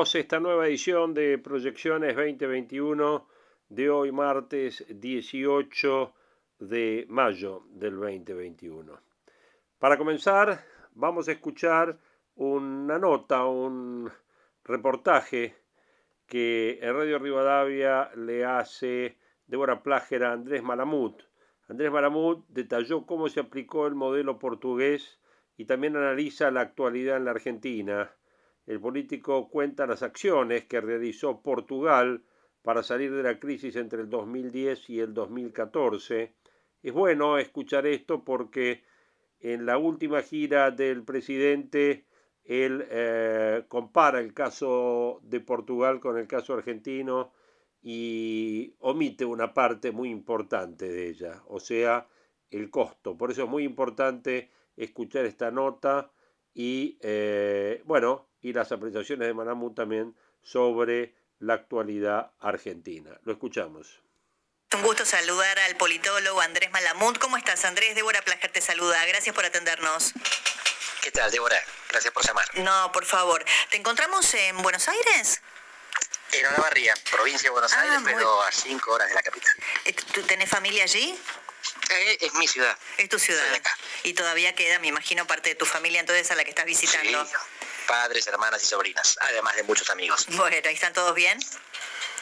Esta nueva edición de Proyecciones 2021 de hoy martes 18 de mayo del 2021. Para comenzar, vamos a escuchar una nota, un reportaje que en Radio Rivadavia le hace Débora Pláger a Andrés Malamut. Andrés Malamut detalló cómo se aplicó el modelo portugués y también analiza la actualidad en la Argentina el político cuenta las acciones que realizó Portugal para salir de la crisis entre el 2010 y el 2014. Es bueno escuchar esto porque en la última gira del presidente él eh, compara el caso de Portugal con el caso argentino y omite una parte muy importante de ella, o sea, el costo. Por eso es muy importante escuchar esta nota y, eh, bueno, y las apreciaciones de Manamu también sobre la actualidad argentina. Lo escuchamos. Un gusto saludar al politólogo Andrés Malamud. ¿Cómo estás, Andrés? Débora Plager te saluda. Gracias por atendernos. ¿Qué tal, Débora? Gracias por llamar. No, por favor. ¿Te encontramos en Buenos Aires? En Olavarría, provincia de Buenos ah, Aires, pero a cinco horas de la capital. Eh, ¿Tú tenés familia allí? Eh, es mi ciudad. Es tu ciudad. Y todavía queda, me imagino, parte de tu familia entonces a la que estás visitando. Sí padres, hermanas y sobrinas, además de muchos amigos. Bueno, ¿están todos bien?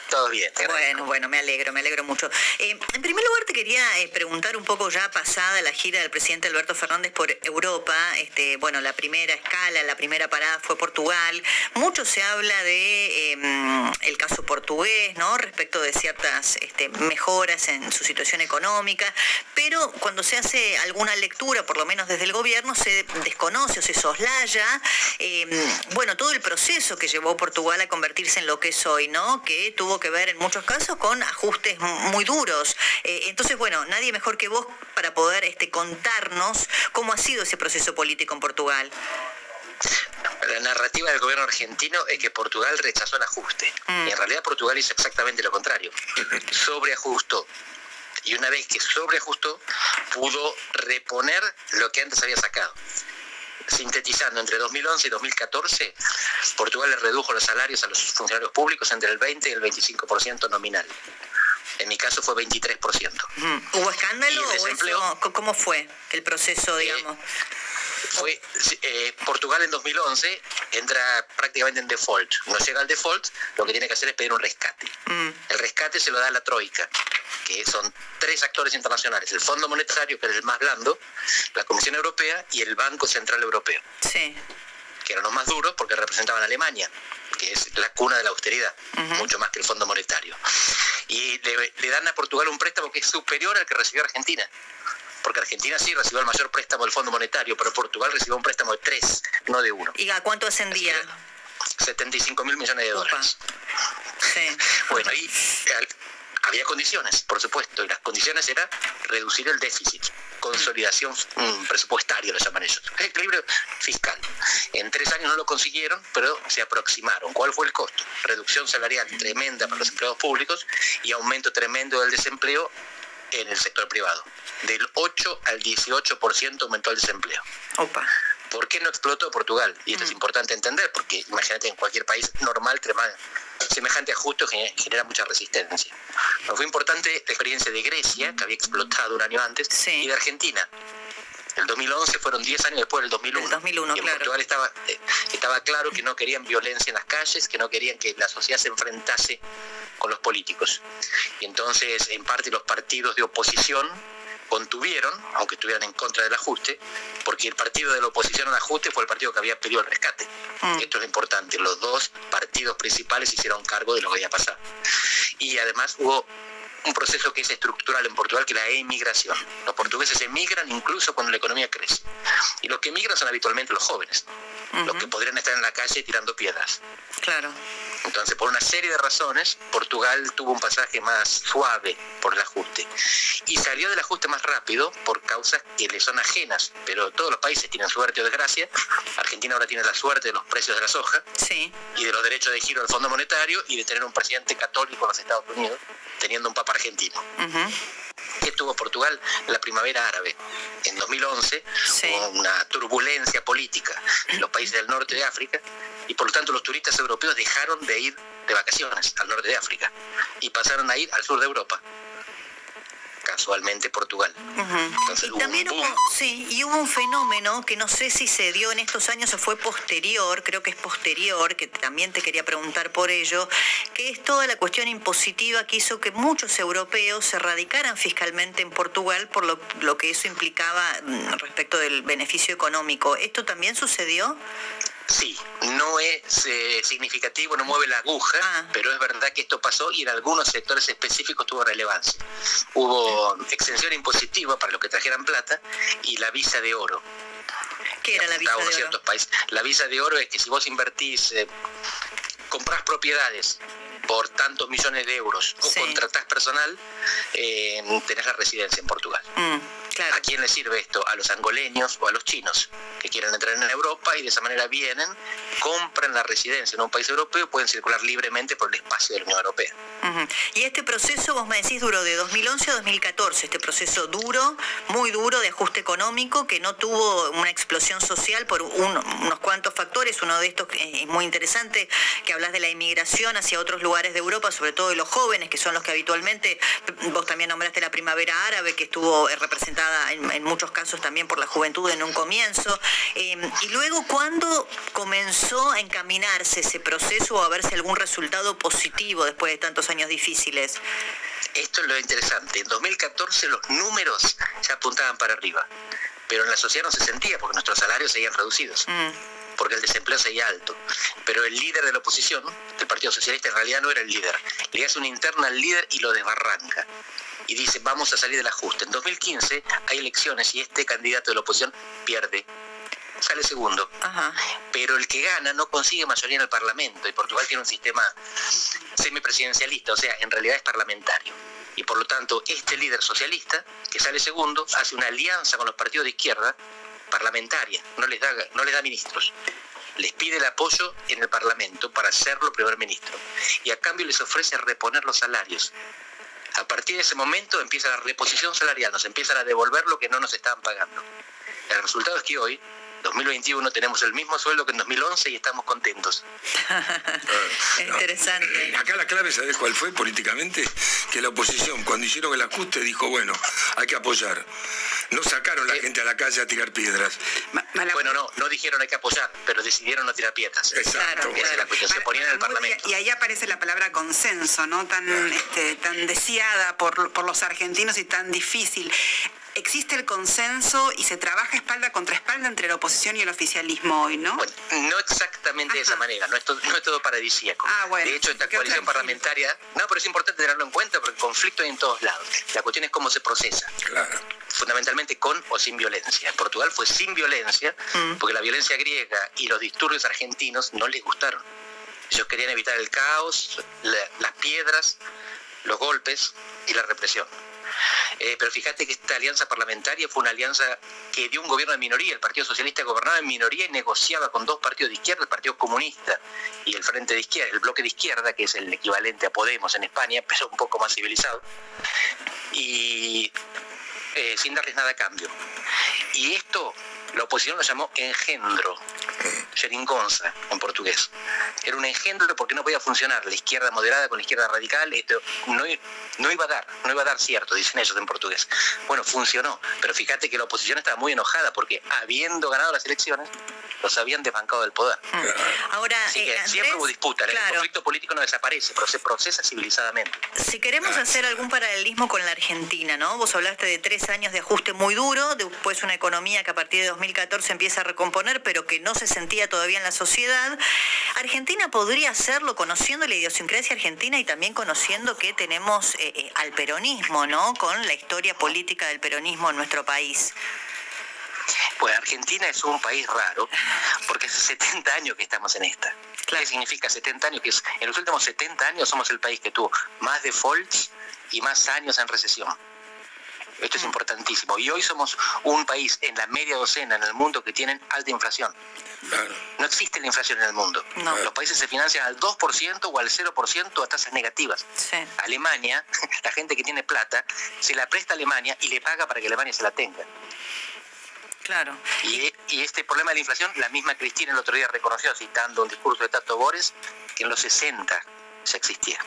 Todo bien. Bueno, bueno, me alegro, me alegro mucho. Eh, en primer lugar, te quería eh, preguntar un poco ya pasada la gira del presidente Alberto Fernández por Europa. Este, bueno, la primera escala, la primera parada fue Portugal. Mucho se habla de em, el caso portugués, ¿no? Respecto de ciertas este, mejoras en su situación económica, pero cuando se hace alguna lectura, por lo menos desde el gobierno, se desconoce o se soslaya, em, bueno, todo el proceso que llevó Portugal a convertirse en lo que es hoy, ¿no? Que tuvo que ver en muchos casos con ajustes muy duros. Eh, entonces, bueno, nadie mejor que vos para poder este, contarnos cómo ha sido ese proceso político en Portugal. La narrativa del gobierno argentino es que Portugal rechazó el ajuste. Mm. Y en realidad Portugal hizo exactamente lo contrario. Sobreajustó. Y una vez que sobreajustó, pudo reponer lo que antes había sacado sintetizando, entre 2011 y 2014, Portugal le redujo los salarios a los funcionarios públicos entre el 20 y el 25% nominal. En mi caso fue 23%. ¿Hubo escándalo o cómo fue el proceso, eh, digamos? Fue eh, Portugal en 2011 entra prácticamente en default. No llega al default, lo que tiene que hacer es pedir un rescate. Mm. El rescate se lo da la Troika, que son tres actores internacionales, el Fondo Monetario, que es el más blando, la Comisión Europea y el Banco Central Europeo. Sí. Que eran los más duros porque representaban a Alemania, que es la cuna de la austeridad, mucho más que el Fondo Monetario. Y le, le dan a Portugal un préstamo que es superior al que recibió Argentina porque Argentina sí recibió el mayor préstamo del Fondo Monetario, pero Portugal recibió un préstamo de tres, no de uno. ¿Y a cuánto ascendía? 75 mil millones de dólares. Sí. bueno, y había condiciones, por supuesto, y las condiciones eran reducir el déficit, consolidación mm, presupuestaria, lo llaman ellos, equilibrio fiscal. En tres años no lo consiguieron, pero se aproximaron. ¿Cuál fue el costo? Reducción salarial tremenda para los empleados públicos y aumento tremendo del desempleo en el sector privado. Del 8 al 18% aumentó el desempleo. Opa. ¿Por qué no explotó Portugal? Y esto es mm. importante entender, porque imagínate en cualquier país normal, semejante ajuste genera mucha resistencia. fue importante la experiencia de Grecia, que había explotado un año antes, y de Argentina. El 2011 fueron 10 años después del 2001. El 2001 y en Portugal estaba, eh, estaba claro que no querían violencia en las calles, que no querían que la sociedad se enfrentase con los políticos. Y entonces, en parte, los partidos de oposición contuvieron, aunque estuvieran en contra del ajuste, porque el partido de la oposición al ajuste fue el partido que había pedido el rescate. Mm. Esto es importante, los dos partidos principales hicieron cargo de lo que había pasado. Y además hubo un proceso que es estructural en Portugal, que es la emigración. Los portugueses emigran incluso cuando la economía crece. Y los que emigran son habitualmente los jóvenes, los que podrían estar en la calle tirando piedras. Claro. Entonces, por una serie de razones, Portugal tuvo un pasaje más suave por el ajuste. Y salió del ajuste más rápido por causas que le son ajenas, pero todos los países tienen suerte o desgracia. Argentina ahora tiene la suerte de los precios de la soja y de los derechos de giro del Fondo Monetario y de tener un presidente católico en los Estados Unidos, teniendo un papa argentino. ¿Qué tuvo Portugal? La primavera árabe. En 2011 hubo una turbulencia política en los países del norte de África y por lo tanto los turistas europeos dejaron de ir de vacaciones al norte de África y pasaron a ir al sur de Europa casualmente Portugal. y también hubo, sí, y hubo un fenómeno que no sé si se dio en estos años o fue posterior, creo que es posterior, que también te quería preguntar por ello, que es toda la cuestión impositiva que hizo que muchos europeos se radicaran fiscalmente en Portugal por lo, lo que eso implicaba mm, respecto del beneficio económico. ¿Esto también sucedió? Sí, no es eh, significativo, no mueve la aguja, ah. pero es verdad que esto pasó y en algunos sectores específicos tuvo relevancia. Hubo exención impositiva para los que trajeran plata y la visa de oro. ¿Qué era la visa de oro? Países. La visa de oro es que si vos invertís, eh, comprás propiedades por tantos millones de euros o contratás personal, eh, tenés la residencia en Portugal. Mm. ¿A quién le sirve esto? A los angoleños o a los chinos que quieren entrar en Europa y de esa manera vienen, compran la residencia en un país europeo y pueden circular libremente por el espacio de la Unión Europea. Y este proceso, vos me decís, duró de 2011 a 2014, este proceso duro, muy duro de ajuste económico que no tuvo una explosión social por unos cuantos factores. Uno de estos es muy interesante, que hablas de la inmigración hacia otros lugares de Europa, sobre todo de los jóvenes, que son los que habitualmente, vos también nombraste la primavera árabe, que estuvo representada en, muchos casos también por la juventud en un comienzo. Em, y luego, ¿cuándo comenzó a encaminarse ese proceso o a verse algún resultado positivo después de tantos años difíciles? Esto es lo interesante. En 2014 los números se apuntaban para arriba, pero en la sociedad no se sentía porque nuestros salarios seguían reducidos. Mm. Porque el desempleo seguía alto. Pero el líder de la oposición, del Partido Socialista, en realidad no era el líder. Le hace una interna al líder y lo desbarranca y dice vamos a salir del ajuste. En 2015 hay elecciones y este candidato de la oposición pierde sale segundo. Pero el que gana no consigue mayoría en el Parlamento y Portugal tiene un sistema semipresidencialista, o sea, en realidad es parlamentario. Y por lo tanto, este líder socialista, que sale segundo, hace una alianza con los partidos de izquierda parlamentaria, no les da, no les da ministros. Les pide el apoyo en el Parlamento para hacerlo primer ministro. Y a cambio les ofrece reponer los salarios. A partir de ese momento empieza la reposición salarial, nos empiezan a devolver lo que no nos estaban pagando. El resultado es que hoy 2021 tenemos el mismo sueldo que en 2011 y estamos contentos. Interesante. Acá la clave, ¿sabes cuál fue políticamente? Que la oposición, cuando hicieron el ajuste, dijo, bueno, hay que apoyar. No sacaron la gente a la calle a tirar piedras. Bueno, no, no dijeron hay que apoyar, pero decidieron no tirar piedras. Exacto. Se ponían en el Parlamento. Y ahí aparece la palabra consenso, ¿no? Tan, este, tan deseada por, por los argentinos y tan difícil existe el consenso y se trabaja espalda contra espalda entre la oposición y el oficialismo hoy, ¿no? Bueno, no exactamente de esa manera, no es, todo, no es todo paradisíaco. Ah, de hecho, esta coalición parlamentaria, no, pero es importante tenerlo en cuenta porque el conflicto hay en todos lados. La cuestión es cómo se procesa. Claro. Fundamentalmente con o sin violencia. En Portugal fue sin violencia, mm. porque la violencia griega y los disturbios argentinos no les gustaron. Ellos querían evitar el caos, las piedras, los golpes y la represión. Eh, pero fíjate que esta alianza parlamentaria fue una alianza que dio un gobierno de minoría. El Partido Socialista gobernaba en minoría y negociaba con dos partidos de izquierda, el Partido Comunista y el Frente de Izquierda, el bloque de izquierda, que es el equivalente a Podemos en España, pero un poco más civilizado. Y eh, sin darles nada a cambio. Y esto la oposición lo llamó engendro, En portugués. Era un engendro porque no podía funcionar la izquierda moderada con la izquierda radical, esto no, no iba a dar, no iba a dar cierto, dicen ellos en portugués. Bueno, funcionó, pero fíjate que la oposición estaba muy enojada porque habiendo ganado las elecciones, los habían desbancado del poder. Mm. Ahora, Así que siempre hubo disputa, el conflicto político no desaparece, pero se procesa civilizadamente. Si queremos hacer algún paralelismo con la Argentina, ¿no? Vos hablaste de tres años de ajuste muy duro, después una economía que a partir de 2014 empieza a recomponer, pero que no se sentía todavía en la sociedad. Argentina podría hacerlo conociendo la idiosincrasia argentina y también conociendo que tenemos eh, eh, al peronismo, ¿no? Con la historia política del peronismo en nuestro país. Pues Argentina es un país raro, porque hace 70 años que estamos en esta. ¿Qué significa 70 años? Que en los últimos 70 años somos el país que tuvo más defaults y más años en recesión. Esto es mm. importantísimo. Y hoy somos un país en la media docena en el mundo que tienen alta inflación. No existe la inflación en el mundo. Los países se financian al 2% o al 0% a tasas negativas. Alemania, la gente que tiene plata, se la presta a Alemania y le paga para que Alemania se la tenga. Claro. Y, este problema de la inflación, la misma Cristina el otro día reconoció, citando un discurso de Tato Bores, que en los 60 ya existía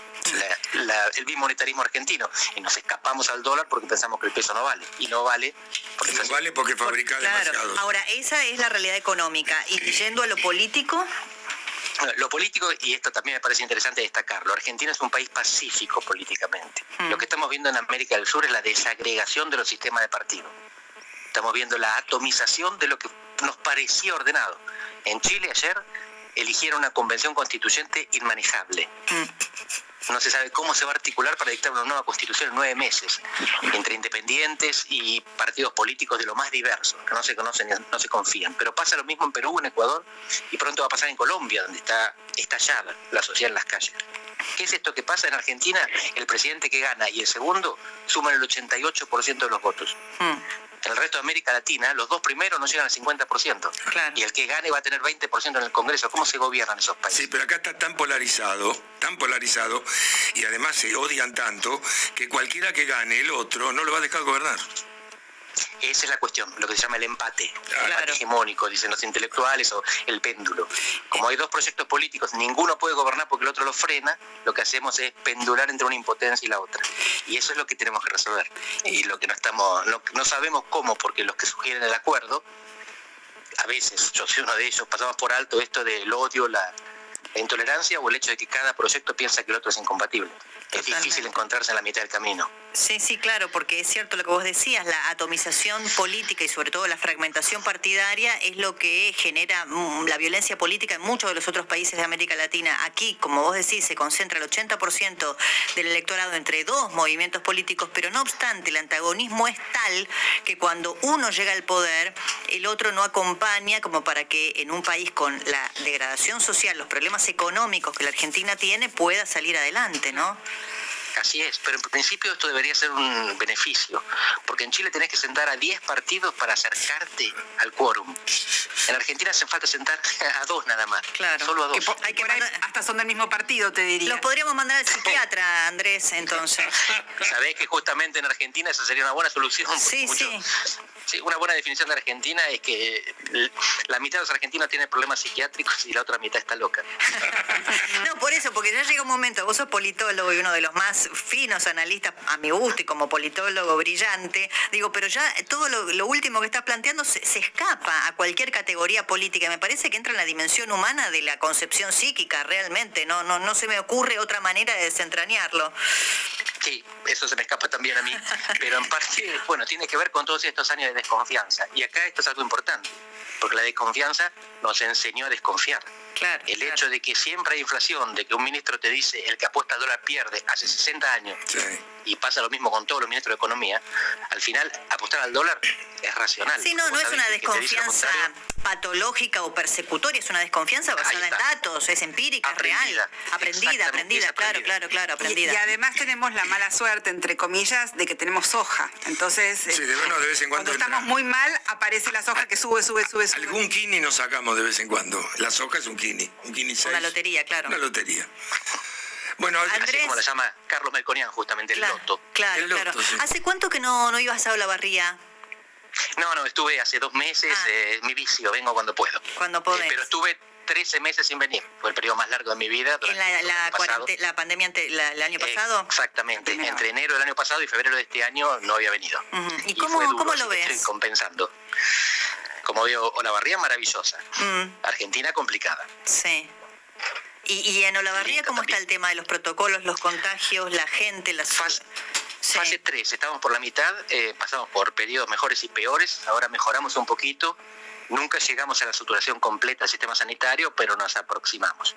el bimonetarismo argentino. Y nos escapamos al dólar porque pensamos que el peso no vale. Y no vale porque, no vale porque fabrica demasiado. Ahora, esa es la realidad económica. Y yendo a lo político, lo político, y esto también me parece interesante destacarlo, Argentina es un país pacífico políticamente. Mm. Lo que estamos viendo en América del Sur es la desagregación de los sistemas de partido. Estamos viendo la atomización de lo que nos parecía ordenado. En Chile ayer eligieron una convención constituyente inmanejable. No se sabe cómo se va a articular para dictar una nueva constitución en nueve meses, entre independientes y partidos políticos de lo más diversos, que no se conocen, no se confían. Pero pasa lo mismo en Perú, en Ecuador, y pronto va a pasar en Colombia, donde está estallada la sociedad en las calles. ¿Qué es esto que pasa en Argentina? El presidente que gana y el segundo suman el 88% de los votos. Mm en el resto de América Latina, los dos primeros no llegan al 50%. Y el que gane va a tener 20% en el Congreso. ¿Cómo se gobiernan esos países? Sí, pero acá está tan polarizado, tan polarizado, y además se odian tanto, que cualquiera que gane el otro no lo va a dejar gobernar. Esa es la cuestión, lo que se llama el empate, el empate hegemónico, dicen los intelectuales, o el péndulo. Como hay dos proyectos políticos, ninguno puede gobernar porque el otro lo frena, lo que hacemos es pendular entre una impotencia y la otra. Y eso es lo que tenemos que resolver. Y lo que no estamos, no, sabemos cómo, porque los que sugieren el acuerdo, a veces, yo soy uno de ellos, pasamos por alto esto del odio, la, la intolerancia o el hecho de que cada proyecto piensa que el otro es incompatible. Es difícil encontrarse en la mitad del camino. Sí, sí, claro, porque es cierto lo que vos decías, la atomización política y sobre todo la fragmentación partidaria es lo que genera mm, la violencia política en muchos de los otros países de América Latina. Aquí, como vos decís, se concentra el 80% del electorado entre dos movimientos políticos, pero no obstante, el antagonismo es tal que cuando uno llega al poder, el otro no acompaña como para que en un país con la degradación social, los problemas económicos que la Argentina tiene, pueda salir adelante, ¿no? Así es, pero en principio esto debería ser un beneficio, porque en Chile tenés que sentar a 10 partidos para acercarte al quórum. En Argentina hace falta sentar a dos nada más. Claro. Solo a dos. hay que hasta son del mismo partido, te diría. Los podríamos mandar al psiquiatra, Andrés, entonces. Sabés que justamente en Argentina esa sería una buena solución. Sí, sí. Sí, una buena definición de Argentina es que la mitad de los argentinos tienen problemas psiquiátricos y la otra mitad está loca. no, por eso, porque ya llega un momento, vos sos politólogo y uno de los más finos analistas, a mi gusto y como politólogo brillante, digo, pero ya todo lo, último que estás planteando se, escapa a cualquier categoría política. Me parece que entra en la dimensión humana de la concepción psíquica, realmente. No, no, no se me ocurre otra manera de desentrañarlo. Sí, eso se me escapa también a mí, pero en parte, bueno, tiene que ver con todos estos años de desconfianza. Y acá esto es algo importante, porque la desconfianza nos enseñó a desconfiar. El hecho de que siempre hay inflación, de que un ministro te dice el que apuesta al dólar pierde hace 60 años, y pasa lo mismo con todos los ministros de Economía, al final apostar al dólar es racional. Sí, no, no es una desconfianza patológica o persecutoria, es una desconfianza basada en datos, es empírica, es real, aprendida, aprendida, claro, claro, claro, aprendida. Y, además tenemos la mala suerte, entre comillas, de que tenemos soja. Entonces, sí, de, vez en cuando, cuando estamos muy mal, aparece la soja que sube, sube, sube, sube. Algún kini nos sacamos de vez en cuando. La soja es un kini, un kini Una lotería, claro. Una lotería. Bueno, Andrés, así como la llama Carlos Melconian, justamente, el loto. Claro, claro. ¿Hace cuánto que no, no ibas a la barría? No, no, estuve hace dos meses, ah. eh, mi vicio, vengo cuando puedo. Cuando eh, podés. pero estuve 13 meses sin venir, fue el periodo más largo de mi vida. ¿En la, la, pandemia el año pasado? exactamente, entre enero del año pasado y febrero de este año no había venido. ¿Y, cómo, ¿cómo lo ves? Estoy compensando como veo, Olavarría maravillosa. Mm. Argentina complicada. Sí. ¿Y, en Olavarría cómo está el tema de los protocolos, los contagios, la gente, las... Fase, fase 3, estamos por la mitad, eh, pasamos por periodos mejores y peores, ahora mejoramos un poquito, nunca llegamos a la saturación completa del sistema sanitario, pero nos aproximamos.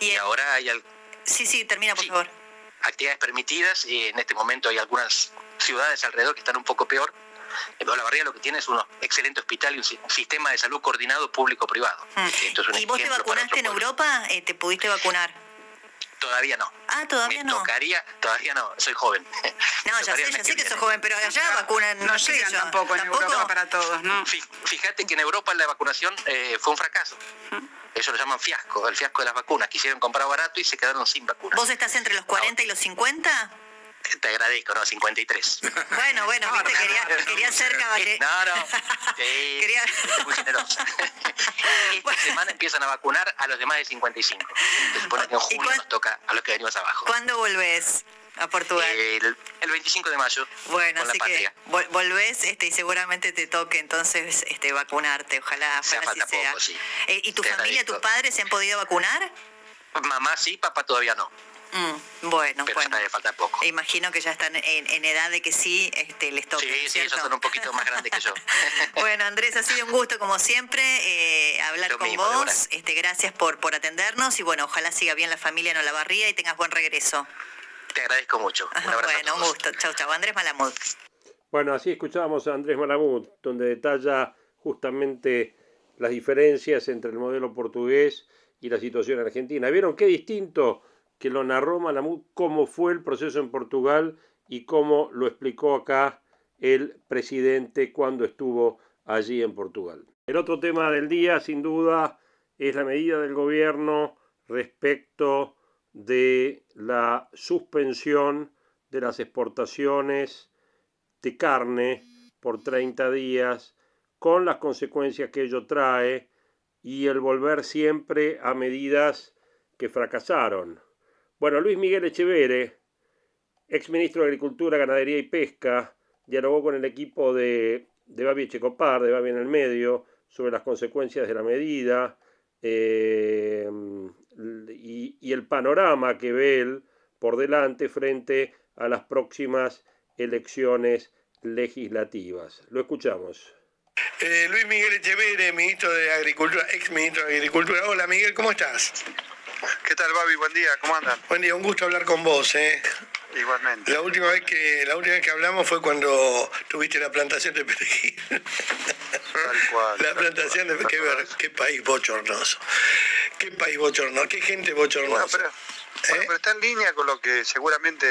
Y, ahora hay... Al... Sí, sí, termina por favor. Actividades permitidas y en este momento hay algunas ciudades alrededor que están un poco peor, la Barriga lo que tiene es un excelente hospital y un sistema de salud coordinado público-privado. Mm. ¿Y vos te vacunaste en Europa? Eh, ¿Te pudiste vacunar? Todavía no. Ah, todavía Me no. Tocaría, todavía no, soy joven. No, ya sé, ya sé que sos joven, pero allá vacunan. No, llegan tampoco, en Europa para todos, ¿no? Fíjate que en Europa la vacunación eh, fue un fracaso. Mm. Eso lo llaman fiasco, el fiasco de las vacunas. Quisieron comprar barato y se quedaron sin vacunas. ¿Vos estás entre los 40 y los 50? Te agradezco, ¿no? 53. Bueno, bueno, viste, quería, quería ser caballero. No, no. Sí, quería... Muy. Esta semana empiezan a vacunar a los demás de 55. Se supone que en julio nos toca a los que venimos abajo. ¿Cuándo volvés? a Portugal. El, 25 de mayo. Bueno, así que volvés este, y seguramente te toque entonces este, vacunarte. Ojalá, ojalá falta sea. Poco, sí. Eh, ¿Y tu familia, tus padres se han podido vacunar? Mamá sí, papá todavía no. Mm, bueno, Pero bueno. falta poco. Imagino que ya están en, edad de que sí este, les toca. Sí, sí, ellos son un poquito más grandes que yo. bueno, Andrés, ha sido un gusto como siempre eh, hablar con vos. Este, gracias por, por atendernos y bueno, ojalá siga bien la familia en Olavarría y tengas buen regreso. Te agradezco mucho. bueno, un gusto. Chau, chau. Andrés Malamud. Bueno, así escuchábamos a Andrés Malamud, donde detalla justamente las diferencias entre el modelo portugués y la situación argentina. ¿Vieron qué distinto? Que lo narró Malamud cómo fue el proceso en Portugal y cómo lo explicó acá el presidente cuando estuvo allí en Portugal. El otro tema del día, sin duda, es la medida del gobierno respecto de la suspensión de las exportaciones de carne por 30 días, con las consecuencias que ello trae y el volver siempre a medidas que fracasaron. Bueno, Luis Miguel Echevere, ex ministro de Agricultura, Ganadería y Pesca, dialogó con el equipo de, de Babi Echecopar, de Babi en el medio, sobre las consecuencias de la medida eh, y, el panorama que ve él por delante frente a las próximas elecciones legislativas. Lo escuchamos. Eh, Luis Miguel Echevere, ministro de Agricultura, ex ministro de Agricultura. Hola Miguel, ¿cómo estás? ¿Qué tal, Babi? Buen día, ¿cómo andan? Buen día, un gusto hablar con vos, ¿eh? Igualmente. La última vez que la última vez que hablamos fue cuando tuviste la plantación de perejil. Tal cual. La plantación de perejil. Qué, país bochornoso. Qué país bochornoso. Qué gente bochornosa. ¿Eh? pero está en línea con lo que seguramente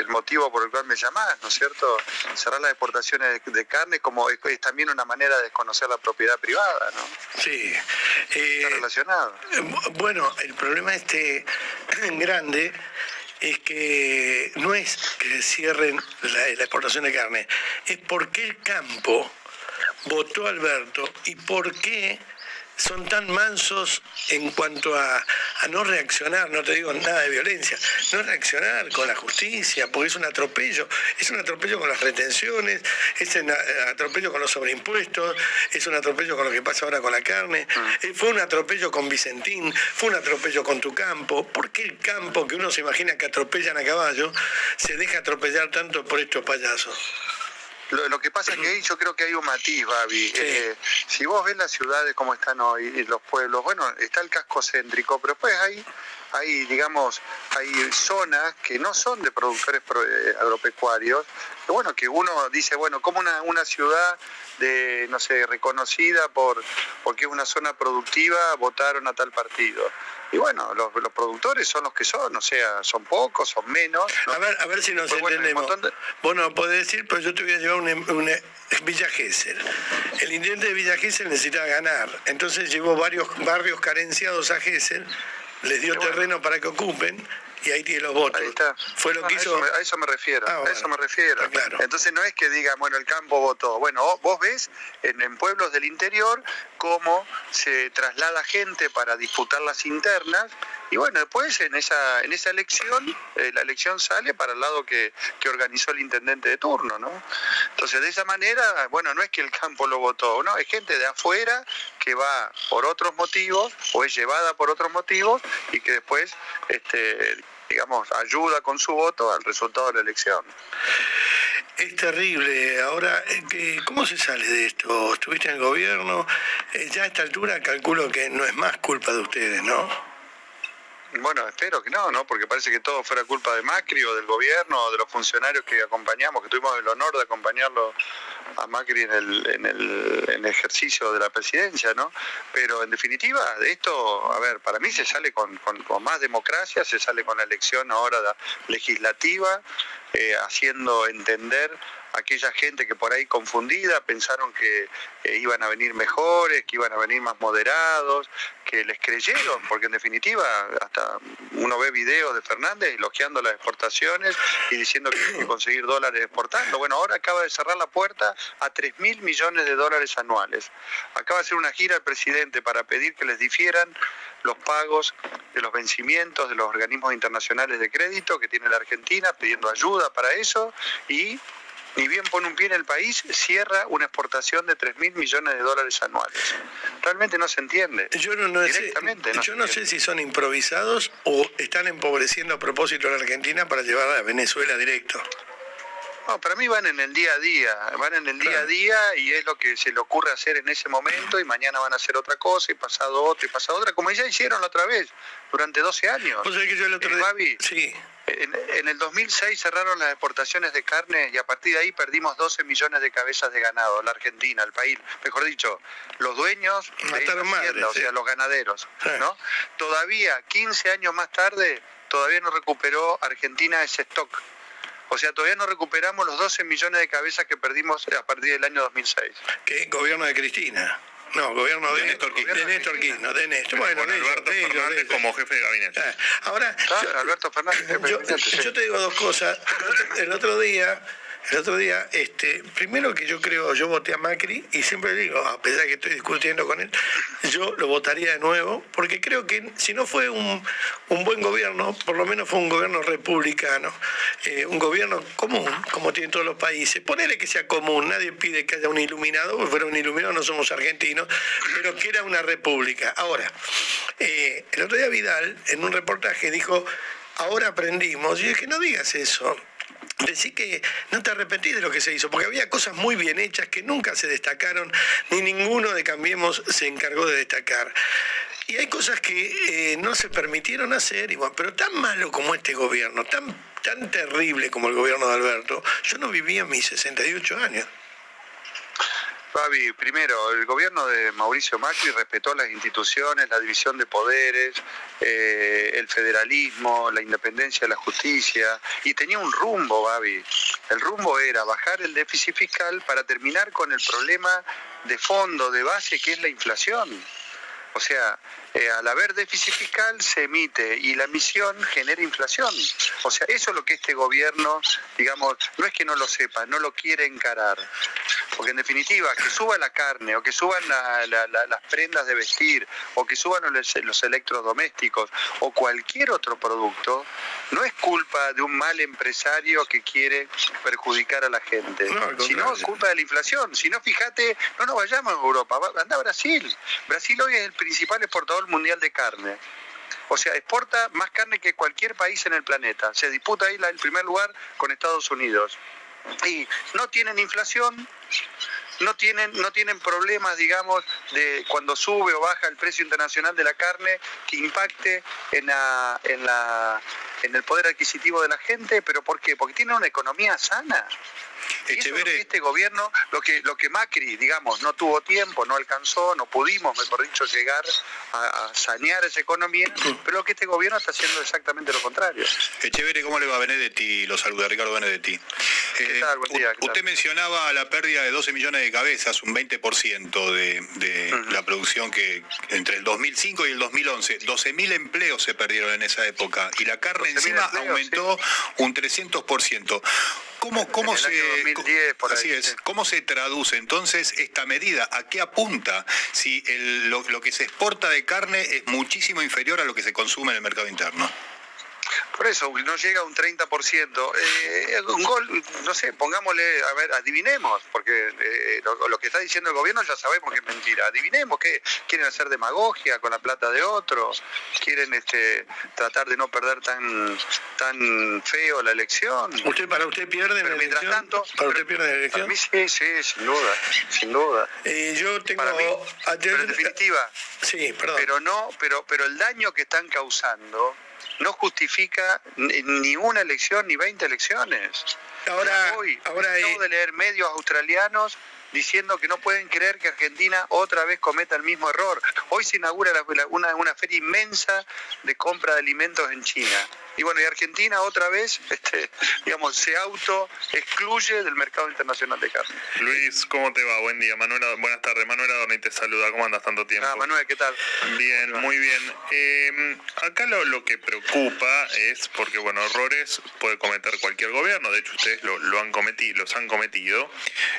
el motivo por el cual me llamás, ¿no es cierto? Cerrar las exportaciones de, carne como es, también una manera de desconocer la propiedad privada, ¿no? Sí. está eh, relacionado. Bueno, el problema este grande es que no es que cierren la, la exportación de carne, es porque el campo votó Alberto y por qué son tan mansos en cuanto a, no reaccionar, no te digo nada de violencia, no reaccionar con la justicia, porque es un atropello, es un atropello con las retenciones, es un atropello con los sobreimpuestos, es un atropello con lo que pasa ahora con la carne, ah. eh, fue un atropello con Vicentín, fue un atropello con tu campo, ¿por qué el campo que uno se imagina que atropellan a caballo se deja atropellar tanto por estos payasos? Lo, que pasa es que ahí yo creo que hay un matiz, Babi. Eh, si vos ves las ciudades como están hoy y los pueblos, bueno, está el casco céntrico, pero pues hay, hay, digamos, hay zonas que no son de productores eh, agropecuarios, que bueno, que uno dice, bueno, como una, una ciudad de, no sé, reconocida por porque es una zona productiva, votaron a tal partido. Y bueno, los, productores son los que son, o sea, son pocos, son menos. A, ver, a ver si nos entendemos. Bueno, de... podés decir, pero yo te voy a llevar una, una Villa Gesell. El intendente de Villa Gesell necesitaba ganar, entonces llevó varios barrios carenciados a Gesell, les dio terreno para que ocupen y ahí tiene los votos. Ahí está. Fue lo que hizo... a, eso me, refiero, ah, a eso me refiero. Claro. Entonces no es que diga, bueno, el campo votó. Bueno, vos ves en, pueblos del interior cómo se traslada gente para disputar las internas Y bueno, después en esa, en esa elección, eh, la elección sale para el lado que, que, organizó el intendente de turno, ¿no? Entonces, de esa manera, bueno, no es que el campo lo votó, ¿no? Es gente de afuera que va por otros motivos o es llevada por otros motivos y que después, este, digamos, ayuda con su voto al resultado de la elección. Es terrible. Ahora, ¿cómo se sale de esto? ¿Estuviste en el gobierno? Eh, ya a esta altura calculo que no es más culpa de ustedes, ¿no? Bueno, espero que no, ¿no? Porque parece que todo fuera culpa de Macri o del gobierno o de los funcionarios que acompañamos, que tuvimos el honor de acompañarlo a Macri en el, en el, ejercicio de la presidencia, ¿no? Pero en definitiva, de esto, a ver, para mí se sale con, con, más democracia, se sale con la elección ahora legislativa, eh, haciendo entender aquella gente que por ahí confundida pensaron que iban a venir mejores, que iban a venir más moderados, que les creyeron, porque en definitiva hasta uno ve videos de Fernández elogiando las exportaciones y diciendo que hay que conseguir dólares exportando. Bueno, ahora acaba de cerrar la puerta a 3 mil millones de dólares anuales. Acaba de hacer una gira el presidente para pedir que les difieran los pagos de los vencimientos de los organismos internacionales de crédito que tiene la Argentina, pidiendo ayuda para eso y ni bien pone un pie en el país, cierra una exportación de 3 mil millones de dólares anuales. Realmente no se entiende. Yo no, sé, yo no sé si son improvisados o están empobreciendo a propósito a la Argentina para llevar a Venezuela directo. No, para mí van en el día a día, van en el día a día y es lo que se le ocurre hacer en ese momento y mañana van a hacer otra cosa y pasado otra y pasado otra, como ya hicieron la otra vez, durante 12 años. O sea que yo el otro eh, día... sí. En, el 2006 cerraron las exportaciones de carne y a partir de ahí perdimos 12 millones de cabezas de ganado, la Argentina, el país, mejor dicho, los dueños de o sea, los ganaderos, ¿no? Todavía, 15 años más tarde, todavía no recuperó Argentina ese stock. O sea, todavía no recuperamos los 12 millones de cabezas que perdimos a partir del año 2006. ¿Qué gobierno de Cristina? No, gobierno de, Néstor Kirchner. De Néstor Kirchner, de Néstor. Bueno, Alberto Fernández como jefe de gabinete. Ah, ahora, Alberto Fernández, jefe yo, de gabinete. Yo te digo dos cosas. El otro día el otro día, este, primero que yo creo, yo voté a Macri y siempre digo, a pesar de que estoy discutiendo con él, yo lo votaría de nuevo, porque creo que si no fue un, buen gobierno, por lo menos fue un gobierno republicano, eh, un gobierno común, como tienen todos los países. Ponele que sea común, nadie pide que haya un iluminado, porque fuera un iluminado no somos argentinos, pero que era una república. Ahora, eh, el otro día Vidal, en un reportaje, dijo, ahora aprendimos, y es que no digas eso Decir que no te arrepentís de lo que se hizo, porque había cosas muy bien hechas que nunca se destacaron, ni ninguno de Cambiemos se encargó de destacar. Y hay cosas que eh, no se permitieron hacer, igual, pero tan malo como este gobierno, tan, tan terrible como el gobierno de Alberto, yo no vivía mis 68 años. Fabi, primero, el gobierno de Mauricio Macri respetó las instituciones, la división de poderes, eh, el federalismo, la independencia de la justicia, y tenía un rumbo, Babi. El rumbo era bajar el déficit fiscal para terminar con el problema de fondo, de base, que es la inflación. O sea, eh, al haber déficit fiscal se emite y la emisión genera inflación. O sea, eso es lo que este gobierno, digamos, no es que no lo sepa, no lo quiere encarar. Porque en definitiva, que suba la carne o que suban las prendas de vestir o que suban los, los electrodomésticos o cualquier otro producto, no es culpa de un mal empresario que quiere perjudicar a la gente, sino es culpa de la inflación. Si no, fíjate, no nos vayamos a Europa, anda a Brasil. Brasil hoy es el principal exportador mundial de carne. O sea, exporta más carne que cualquier país en el planeta. Se disputa ahí el primer lugar con Estados Unidos. Y no tienen inflación, no tienen, no tienen problemas, digamos, de cuando sube o baja el precio internacional de la carne que impacte en, la, en, la, en el poder adquisitivo de la gente. ¿Pero por qué? Porque tienen una economía sana. Y eso este gobierno, lo que, lo que Macri, digamos, no tuvo tiempo, no alcanzó, no pudimos, mejor dicho, llegar a, sanear esa economía, pero lo que este gobierno está haciendo exactamente lo contrario. Echeverre, ¿cómo le va Benedetti? Lo saluda Ricardo Benedetti. Eh, usted mencionaba la pérdida de 12 millones de cabezas, un 20% de, de la producción que entre el 2005 y el 2011, 12.000 empleos se perdieron en esa época y la carne encima aumentó un 300%. ¿Cómo, cómo se, así es, ¿Cómo se traduce entonces esta medida? ¿A qué apunta si el, lo, lo que se exporta de carne es muchísimo inferior a lo que se consume en el mercado interno? Por eso, no llega a un 30%. Eh, un gol, no sé, pongámosle, a ver, adivinemos, porque eh, lo, que está diciendo el gobierno ya sabemos que es mentira. Adivinemos que quieren hacer demagogia con la plata de otros, quieren este, tratar de no perder tan tan feo la elección. ¿Usted para usted pierde la mientras elección? tanto, ¿Para usted pierde la elección? Para mí sí, sí, sin duda, sin duda. Eh, yo tengo... Para mí, pero en definitiva, sí, perdón. pero no, pero, pero el daño que están causando no justifica ni una elección ni 20 elecciones. Ahora, hoy ahora acabo de leer medios australianos diciendo que no pueden creer que Argentina otra vez cometa el mismo error. Hoy se inaugura una, una feria inmensa de compra de alimentos en China. Y bueno, y Argentina otra vez, este, digamos, se auto excluye del mercado internacional de carne. Luis, ¿cómo te va? Buen día. Manuela, buenas tardes. Manuel Adorni te saluda. ¿Cómo andas tanto tiempo? Ah, Manuel, ¿qué tal? Bien, muy bien. Eh, acá lo, lo, que preocupa es porque, bueno, errores puede cometer cualquier gobierno. De hecho, ustedes lo, lo han cometido, los han cometido.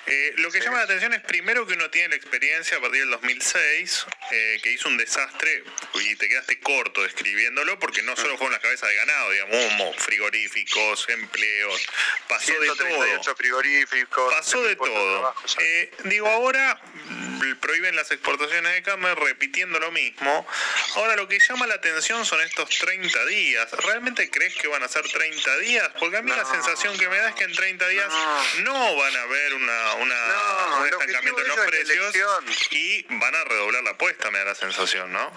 Eh, lo que sí. llama la atención es primero que uno tiene la experiencia a partir del 2006, eh, que hizo un desastre y te quedaste corto describiéndolo porque no solo fueron las cabezas de ganado, digamos, frigoríficos, empleos, pasó de todo. frigoríficos. Pasó de todo. Eh, digo, ahora prohíben las exportaciones de carne repitiendo lo mismo. Ahora lo que llama la atención son estos 30 días. ¿Realmente crees que van a ser 30 días? Porque a mí no, la sensación que me da es que en 30 días no, no van a haber una, una, no, un estancamiento en los precios y van a redoblar la apuesta, me da la sensación, ¿no?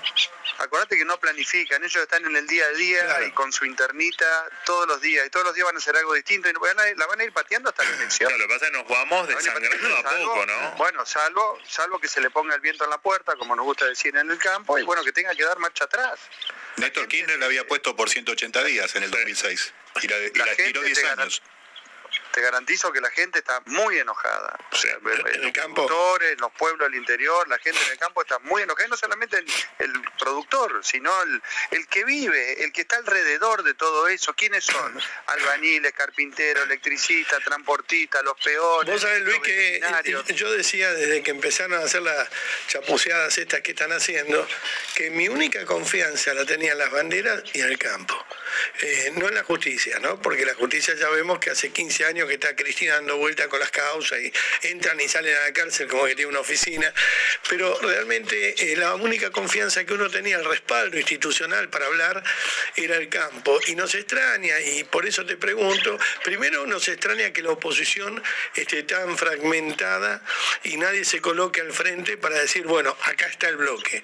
Acuérdate que no planifican, ellos están en el día a día claro. y con su internita todos los días, y todos los días van a hacer algo distinto y van a, la van a ir pateando hasta la elección. Claro, lo que pasa es que nos vamos desangrando a poco, ¿no? Bueno, salvo, salvo que se le ponga el viento en la puerta, como nos gusta decir en el campo, y bueno, que tenga que dar marcha atrás. Néstor Kirchner le había puesto por 180 días en el 2006 y la, y la, la estiró 10 años te garantizo que la gente está muy enojada. O sea, en los el campo. productores, los pueblos del interior, la gente en el campo está muy enojada, y no solamente el, el productor, sino el, el, que vive, el que está alrededor de todo eso. ¿Quiénes son? Albañiles, carpinteros, electricistas, transportistas, los peores. Vos sabés, Luis, que yo decía desde que empezaron a hacer las chapuceadas estas que están haciendo, que mi única confianza la tenía en las banderas y en el campo. Eh, no en la justicia, ¿no? Porque la justicia ya vemos que hace 15 años que está Cristina dando vuelta con las causas y entran y salen a la cárcel como que tiene una oficina, pero realmente eh, la única confianza que uno tenía, el respaldo institucional para hablar, era el campo. Y nos extraña, y por eso te pregunto, primero nos extraña que la oposición esté tan fragmentada y nadie se coloque al frente para decir, bueno, acá está el bloque.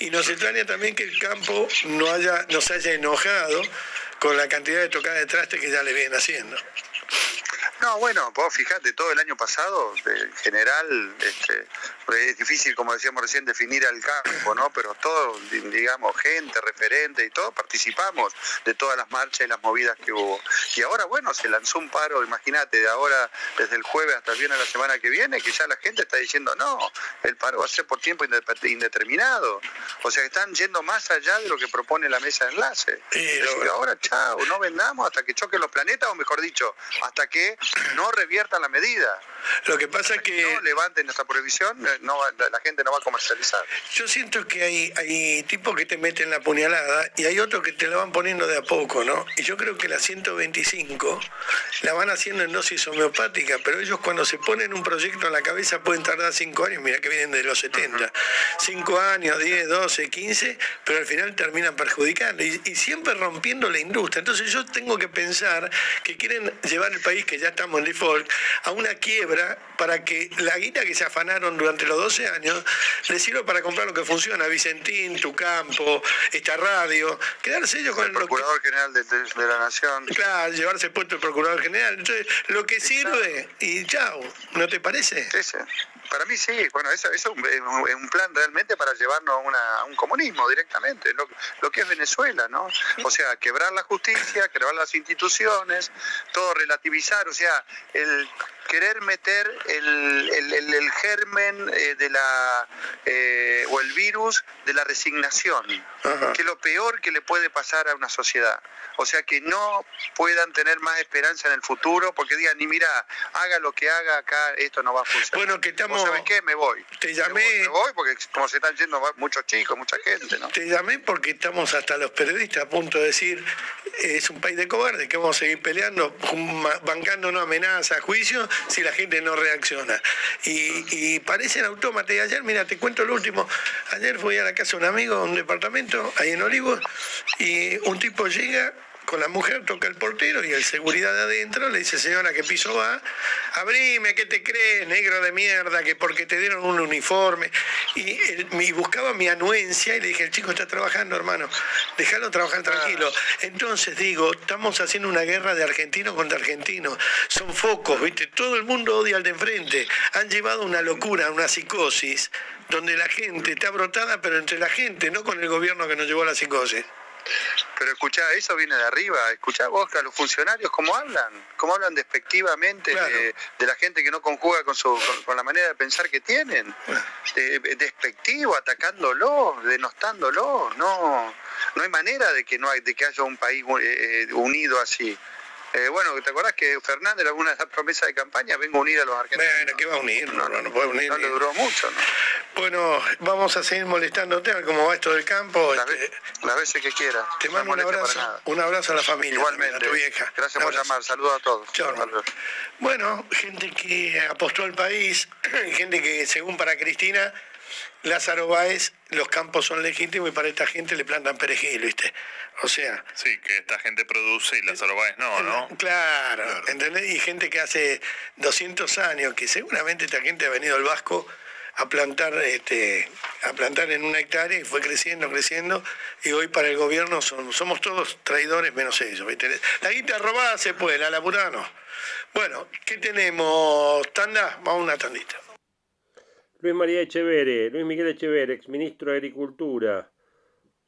Y nos extraña también que el campo no haya, nos haya enojado con la cantidad de tocadas de traste que ya le vienen haciendo. No, bueno, vos fijate, todo el año pasado, en general, este, es difícil, como decíamos recién, definir al campo, ¿no? Pero todos, digamos, gente, referente y todos participamos de todas las marchas y las movidas que hubo. Y ahora, bueno, se lanzó un paro, imagínate, de ahora, desde el jueves hasta el viernes de la semana que viene, que ya la gente está diciendo, no, el paro va a ser por tiempo indeterminado. O sea, están yendo más allá de lo que propone la mesa de enlace. Es decir, ahora, chao, no vendamos hasta que choquen los planetas, o mejor dicho, hasta que no reviertan la medida. Lo que pasa es que... No levanten esta prohibición, no va, la gente no va a comercializar. Yo siento que hay, hay tipos que te meten la puñalada y hay otros que te la van poniendo de a poco, ¿no? Y yo creo que la 125 la van haciendo en dosis homeopática, pero ellos cuando se ponen un proyecto en la cabeza pueden tardar 5 años, mira que vienen de los 70. 5 años, 10, 12, 15, pero al final terminan perjudicando y, y siempre rompiendo la industria. Entonces yo tengo que pensar que quieren llevar el país, que ya estamos en default, a una quiebra para que la guita que se afanaron durante los 12 años les sirva para comprar lo que funciona, Vicentín, tu campo, esta radio, quedarse ellos con el Procurador que, General de, la Nación. Claro, llevarse puesto el Procurador General. Entonces, lo que sirve y chao, ¿no te parece? Sí, sí. Para mí sí, bueno, eso, es un plan realmente para llevarnos a, un comunismo directamente, lo, que es Venezuela, ¿no? O sea, quebrar la justicia, quebrar las instituciones, todo relativizar, o sea, el querer meter el, germen eh, de la eh, o el virus de la resignación, que es lo peor que le puede pasar a una sociedad. O sea, que no puedan tener más esperanza en el futuro porque digan, ni mira, haga lo que haga acá, esto no va a funcionar. Bueno, que estamos... ¿Sabes qué? Me voy. Te llamé... Me voy, porque como se están yendo muchos chicos, mucha gente, ¿no? Te llamé porque estamos hasta los periodistas a punto de decir, es un país de cobardes, que vamos a seguir peleando, bancándonos amenazas, juicios, si la gente no reacciona. Y, y parecen autómatas. Y ayer, mira, te cuento lo último. Ayer fui a la casa de un amigo, a un departamento, ahí en Olivos, y un tipo llega con la mujer, toca el portero y el seguridad de adentro le dice, señora, ¿qué piso va? Abrime, ¿qué te crees, negro de mierda? Que porque te dieron un uniforme. Y, buscaba mi anuencia y le dije, el chico está trabajando, hermano, déjalo trabajar tranquilo. Entonces digo, estamos haciendo una guerra de argentino contra argentino. Son focos, ¿viste? Todo el mundo odia al de enfrente. Han llevado una locura, una psicosis, donde la gente está brotada, pero entre la gente, no con el gobierno que nos llevó a la psicosis. Pero escuchá, eso viene de arriba. Escuchá vos a los funcionarios cómo hablan, cómo hablan despectivamente de, la gente que no conjuga con, su, con, la manera de pensar que tienen. despectivo, atacándolo, denostándolo. No, no hay manera de que no hay, de que haya un país eh, unido así. Eh, bueno, ¿te acordás que Fernández, alguna de las promesas de campaña, vengo a unir a los argentinos? Bueno, ¿qué va a unir? No, no, puede unir. No le duró mucho, ¿no? Bueno, vamos a seguir molestándote cómo va esto del campo. Las, este, veces que quiera. Te mando un abrazo, un abrazo a la familia. Igualmente. A tu vieja. Gracias por llamar. Saludos a todos. Chao, bueno, gente que apostó al país, gente que, según para Cristina, Lázaro Báez, los campos son legítimos y para esta gente le plantan perejil, ¿viste? O sea... Sí, que esta gente produce y Lázaro Báez no, ¿no? Claro, ¿entendés? Y gente que hace 200 años, que seguramente esta gente ha venido al Vasco a plantar este a plantar en una hectárea y fue creciendo, creciendo, y hoy para el gobierno somos todos traidores menos ellos. ¿viste? La guita robada se puede, la laburano. Bueno, ¿qué tenemos? ¿Tanda? Vamos a una tandita. Luis María Echevere, Luis Miguel Echevere, exministro de Agricultura,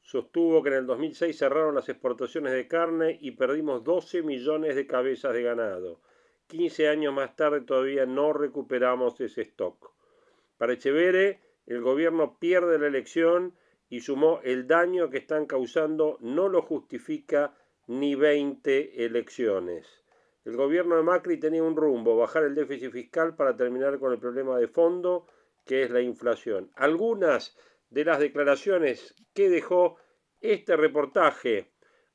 sostuvo que en el 2006 cerraron las exportaciones de carne y perdimos 12 millones de cabezas de ganado. 15 años más tarde todavía no recuperamos ese stock. Para Echevere, el gobierno pierde la elección y sumó el daño que están causando no lo justifica ni 20 elecciones. El gobierno de Macri tenía un rumbo, bajar el déficit fiscal para terminar con el problema de fondo que es la inflación. Algunas de las declaraciones que dejó este reportaje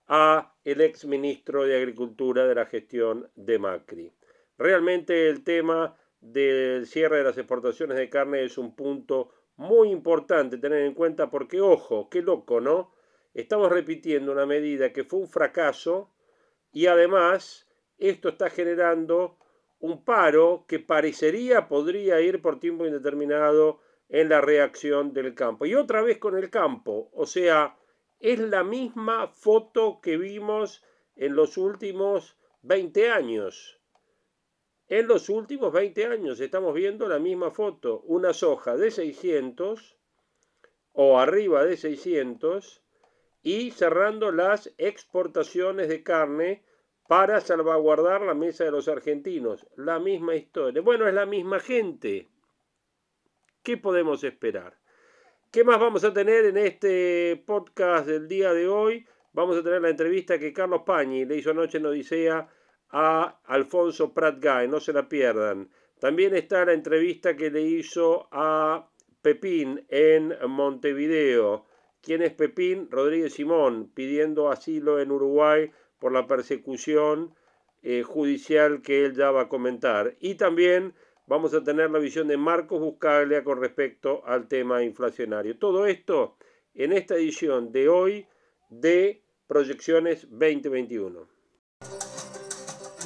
a el ex ministro de Agricultura de la gestión de Macri. Realmente el tema del cierre de las exportaciones de carne es un punto muy importante tener en cuenta porque, ojo, qué loco, ¿no? Estamos repitiendo una medida que fue un fracaso y además esto está generando un paro que parecería podría ir por tiempo indeterminado en la reacción del campo. Y otra vez con el campo, o sea, es la misma foto que vimos en los últimos 20 años. En los últimos 20 años estamos viendo la misma foto, una soja de 600 o arriba de 600 y cerrando las exportaciones de carne para salvaguardar la mesa de los argentinos. La misma historia. Bueno, es la misma gente. ¿Qué podemos esperar? ¿Qué más vamos a tener en este podcast del día de hoy? Vamos a tener la entrevista que Carlos Pañi le hizo anoche en Odisea a Alfonso Pratgay, no se la pierdan. También está la entrevista que le hizo a Pepín en Montevideo. ¿Quién es Pepín? Rodríguez Simón, pidiendo asilo en Uruguay por la persecución eh, judicial que él ya va a comentar. Y también vamos a tener la visión de Marcos Buscaglia con respecto al tema inflacionario. Todo esto en esta edición de hoy de Proyecciones 2021.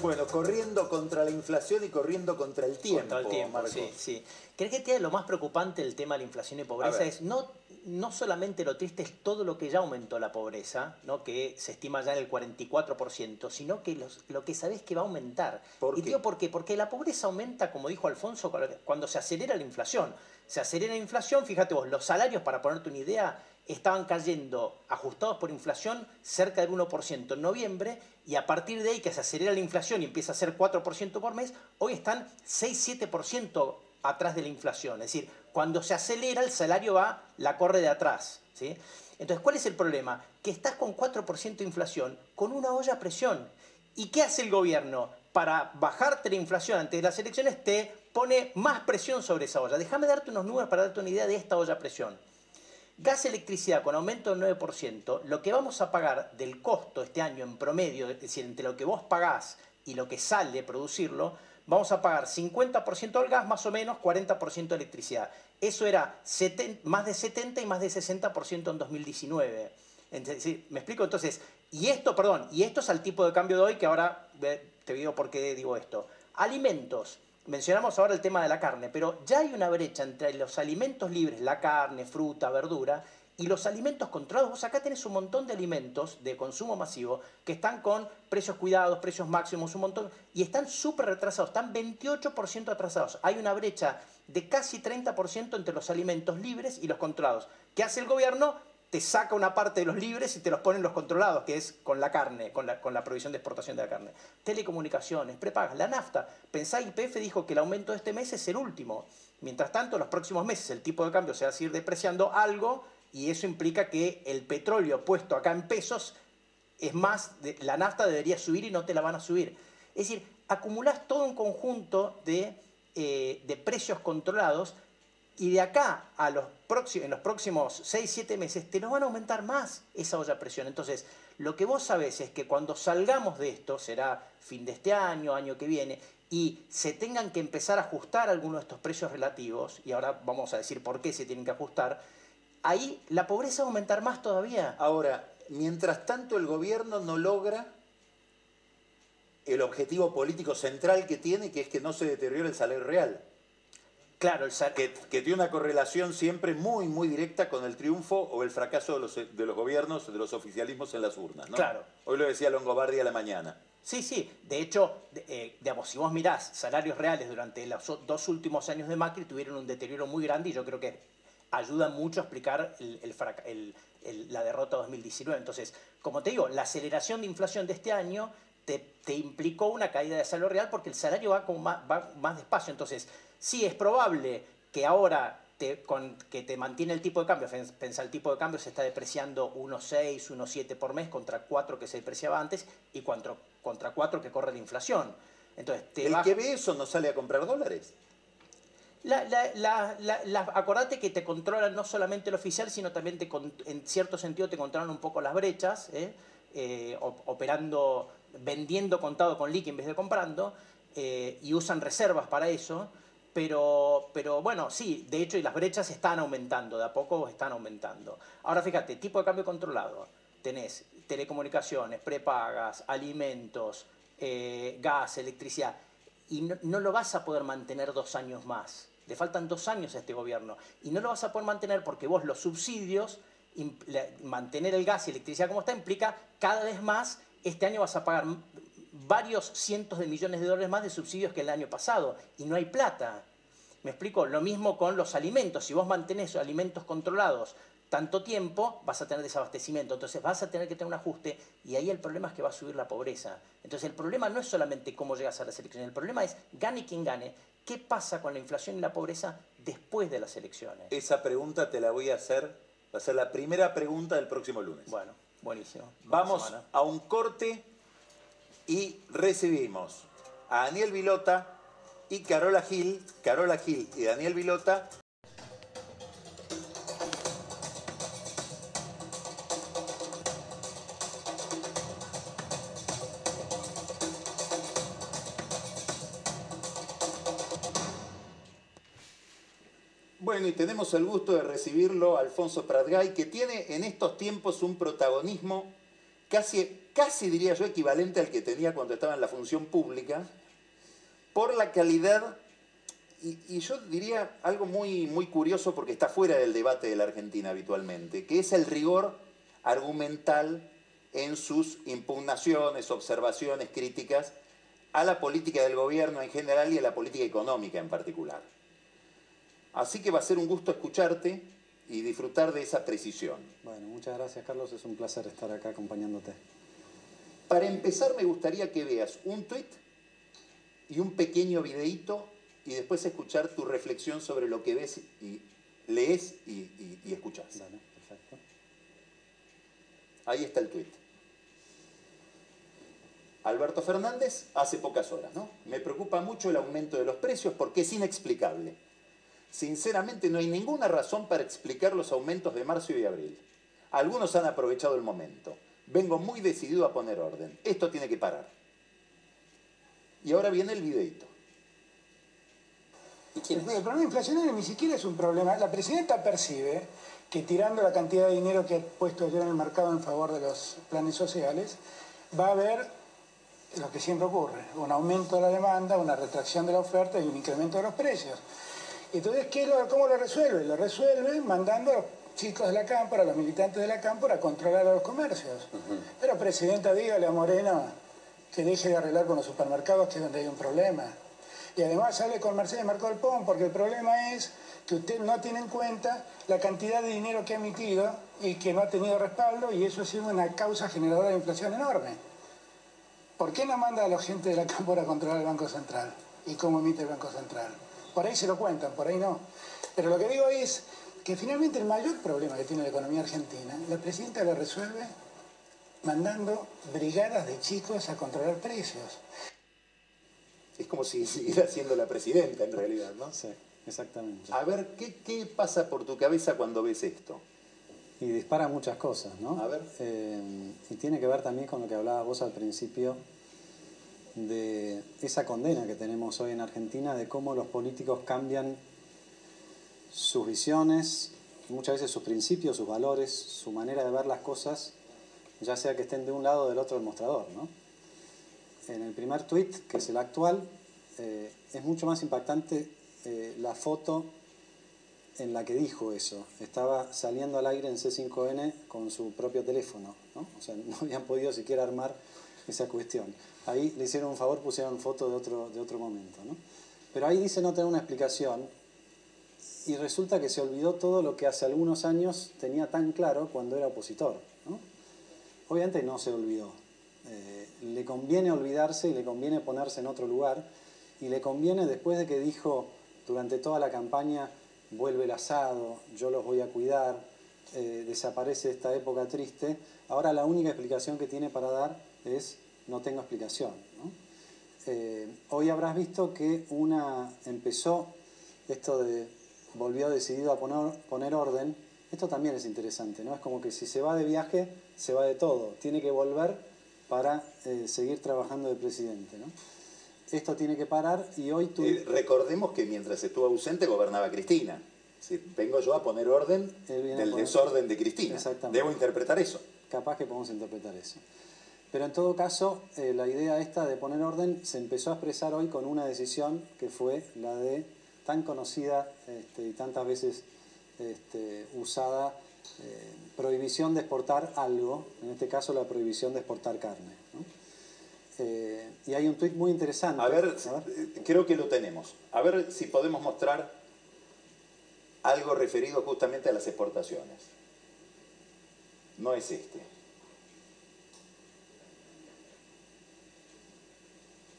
Bueno, corriendo contra la inflación y corriendo contra el tiempo. Contra el tiempo, sí, sí. ¿Crees que tiene lo más preocupante del tema de la inflación y pobreza? Es no, no solamente lo triste es todo lo que ya aumentó la pobreza, ¿no? que se estima ya en el 44%, sino que lo que sabés que va a aumentar. ¿Por y qué? ¿por qué? Porque la pobreza aumenta, como dijo Alfonso, cuando se acelera la inflación. Se acelera la inflación, fíjate vos, los salarios, para ponerte una idea, estaban cayendo ajustados por inflación cerca del 1% en noviembre y a partir de ahí que se acelera la inflación y empieza a ser 4% por mes, hoy están 6-7% atrás de la inflación. Es decir, cuando se acelera el salario va, la corre de atrás. ¿sí? Entonces, ¿cuál es el problema? Que estás con 4% de inflación con una olla a presión. ¿Y qué hace el gobierno? Para bajarte la inflación antes de las elecciones te pone más presión sobre esa olla. Déjame darte unos números para darte una idea de esta olla a presión. Gas electricidad con aumento del 9%, lo que vamos a pagar del costo este año en promedio, es decir, entre lo que vos pagás y lo que sale producirlo, vamos a pagar 50% al gas, más o menos 40% de electricidad. Eso era más de 70 y más de 60% en 2019. ¿Me explico? Entonces, y esto, perdón, y esto es al tipo de cambio de hoy que ahora te digo por qué digo esto. Alimentos. Mencionamos ahora el tema de la carne, pero ya hay una brecha entre los alimentos libres, la carne, fruta, verdura, y los alimentos controlados. Vos acá tenés un montón de alimentos de consumo masivo que están con precios cuidados, precios máximos, un montón, y están súper retrasados, están 28% atrasados. Hay una brecha de casi 30% entre los alimentos libres y los controlados. ¿Qué hace el gobierno? te saca una parte de los libres y te los pone en los controlados, que es con la carne, con la, con la provisión de exportación de la carne. Telecomunicaciones, prepagas, la nafta. Pensá, IPF dijo que el aumento de este mes es el último. Mientras tanto, los próximos meses el tipo de cambio se va a seguir depreciando algo y eso implica que el petróleo puesto acá en pesos es más, la nafta debería subir y no te la van a subir. Es decir, acumulás todo un conjunto de, eh, de precios controlados y de acá a los próximos, en los próximos 6, 7 meses te nos van a aumentar más esa olla a presión. Entonces, lo que vos sabés es que cuando salgamos de esto, será fin de este año, año que viene, y se tengan que empezar a ajustar algunos de estos precios relativos, y ahora vamos a decir por qué se tienen que ajustar, ahí la pobreza va a aumentar más todavía. Ahora, mientras tanto el gobierno no logra el objetivo político central que tiene, que es que no se deteriore el salario real. Claro, que, que, tiene una correlación siempre muy, muy directa con el triunfo o el fracaso de los, de los gobiernos, de los oficialismos en las urnas. ¿no? Claro. Hoy lo decía Longobardi a la mañana. Sí, sí. De hecho, eh, digamos, si vos mirás salarios reales durante los dos últimos años de Macri, tuvieron un deterioro muy grande y yo creo que ayuda mucho a explicar la derrota 2019. Entonces, como te digo, la aceleración de inflación de este año te, te implicó una caída de salario real porque el salario va, como más, va más despacio. Entonces, Sí, es probable que ahora con, que te mantiene el tipo de cambio, pensa el tipo de cambio se está depreciando 1,6, 1,7 por mes contra 4 que se depreciaba antes y contra, contra 4 que corre la inflación. Entonces, el que ve eso no sale a comprar dólares. Acordate que te controlan no solamente el oficial, sino también te, en cierto sentido te controlan un poco las brechas, ¿eh? Eh, operando, vendiendo contado con liqui en vez de comprando, eh, y usan reservas para eso. Pero, pero bueno, sí, de hecho, y las brechas están aumentando, de a poco están aumentando. Ahora fíjate, tipo de cambio controlado. Tenés telecomunicaciones, prepagas, alimentos, gas, electricidad. Y no, lo vas a poder mantener dos años más. Le faltan dos años a este gobierno. Y no lo vas a poder mantener porque vos los subsidios, mantener el gas y electricidad como está, implica cada vez más, este año vas a pagar varios cientos de millones de dólares más de subsidios que el año pasado y no hay plata. Me explico, lo mismo con los alimentos. Si vos mantenés alimentos controlados tanto tiempo, vas a tener desabastecimiento. Entonces vas a tener que tener un ajuste y ahí el problema es que va a subir la pobreza. Entonces el problema no es solamente cómo llegas a las elecciones, el problema es, gane quien gane, ¿qué pasa con la inflación y la pobreza después de las elecciones? Esa pregunta te la voy a hacer, va a ser la primera pregunta del próximo lunes. Bueno, buenísimo. Vamos a un corte y recibimos a Daniel Vilota y Carola Gil, Carola Gil y Daniel Vilota. Y tenemos el gusto de recibirlo Alfonso Pratgay, que tiene en estos tiempos un protagonismo casi, casi diría yo equivalente al que tenía cuando estaba en la función pública, por la calidad, y, yo diría algo muy, muy curioso porque está fuera del debate de la Argentina habitualmente, que es el rigor argumental en sus impugnaciones, observaciones, críticas a la política del gobierno en general y a la política económica en particular. Así que va a ser un gusto escucharte y disfrutar de esa precisión. Bueno, muchas gracias Carlos, es un placer estar acá acompañándote. Para empezar me gustaría que veas un tweet y un pequeño videíto y después escuchar tu reflexión sobre lo que ves y lees y, escuchas. perfecto. Ahí está el tweet. Alberto Fernández hace pocas horas, ¿no? Me preocupa mucho el aumento de los precios porque es inexplicable. Sinceramente no hay ninguna razón para explicar los aumentos de marzo y abril. Algunos han aprovechado el momento. Vengo muy decidido a poner orden. Esto tiene que parar. Y ahora viene el videito. El problema inflacionario ni siquiera es un problema. La presidenta percibe que tirando la cantidad de dinero que ha puesto ayer en el mercado en favor de los planes sociales, va a haber lo que siempre ocurre, un aumento de la demanda, una retracción de la oferta y un incremento de los precios. Entonces, ¿cómo lo resuelve? Lo resuelve mandando a los chicos de la cámpora, a los militantes de la cámpora a controlar a los comercios. Pero, Presidenta, dígale a Moreno que deje de arreglar con los supermercados, que es donde hay un problema. Y además hable con Mercedes Marco del Pon, porque el problema es que usted no tiene en cuenta la cantidad de dinero que ha emitido y que no ha tenido respaldo, y eso ha sido una causa generadora de inflación enorme. ¿Por qué no manda a la gente de la cámpora a controlar el Banco Central? ¿Y cómo emite el Banco Central? Por ahí se lo cuentan, por ahí no. Pero lo que digo es que finalmente el mayor problema que tiene la economía argentina, la presidenta lo resuelve mandando brigadas de chicos a controlar precios. Es como si siguiera siendo la presidenta en realidad, ¿no? Sí, exactamente. A ver, ¿qué, pasa por tu cabeza cuando ves esto? Y dispara muchas cosas, ¿no? A ver. Eh, y tiene que ver también con lo que hablabas vos al principio de esa condena que tenemos hoy en Argentina de cómo los políticos cambian sus visiones, muchas veces sus principios, sus valores, su manera de ver las cosas, ya sea que estén de un lado o del otro del mostrador. ¿no? En el primer tweet, que es el actual, eh, es mucho más impactante eh, la foto en la que dijo eso. Estaba saliendo al aire en C5N con su propio teléfono, ¿no? o sea, no habían podido siquiera armar esa cuestión. Ahí le hicieron un favor, pusieron foto de otro, de otro momento. ¿no? Pero ahí dice no tener una explicación y resulta que se olvidó todo lo que hace algunos años tenía tan claro cuando era opositor. Obviamente no se olvidó. Eh, le conviene olvidarse y le conviene ponerse en otro lugar y le conviene después de que dijo durante toda la campaña vuelve el asado, yo los voy a cuidar, eh, desaparece esta época triste, ahora la única explicación que tiene para dar es no tengo explicación. Eh, hoy habrás visto que una empezó esto de volvió decidido a poner, poner orden. Esto también es interesante, ¿no? Es como que si se va de viaje, se va de todo. Tiene que volver para eh, seguir trabajando de presidente, ¿no? Esto tiene que parar y hoy tú... recordemos que mientras estuvo ausente gobernaba Cristina. Si vengo yo a poner orden del desorden de Cristina. Debo interpretar eso. Capaz que podemos interpretar eso. Pero en todo caso, eh, la idea esta de poner orden se empezó a expresar hoy con una decisión que fue la de tan conocida este, y tantas veces este, usada eh, prohibición de exportar algo, en este caso la prohibición de exportar carne. Eh, y hay un tuit muy interesante. A ver, creo que lo tenemos. A ver si podemos mostrar algo referido justamente a las exportaciones. No es este.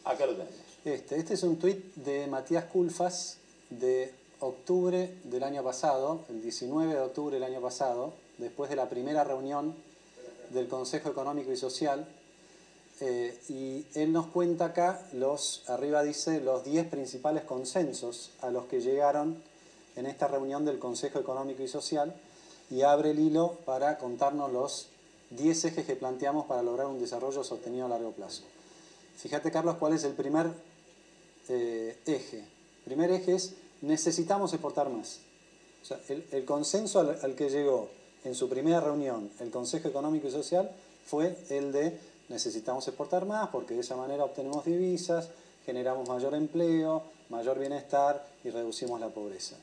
Acá lo tenemos. Este, este es un tuit de Matías Culfas de octubre del año pasado, el 19 de octubre del año pasado, después de la primera reunión del Consejo Económico y Social. Eh, y él nos cuenta acá los, arriba dice, los 10 principales consensos a los que llegaron en esta reunión del Consejo Económico y Social y abre el hilo para contarnos los 10 ejes que planteamos para lograr un desarrollo sostenido a largo plazo. Fíjate, Carlos, cuál es el primer eh, eje. El primer eje es necesitamos exportar más. el, consenso al, que llegó en su primera reunión el Consejo Económico y Social fue el de necesitamos exportar más porque de esa manera obtenemos divisas, generamos mayor empleo, mayor bienestar y reducimos la pobreza.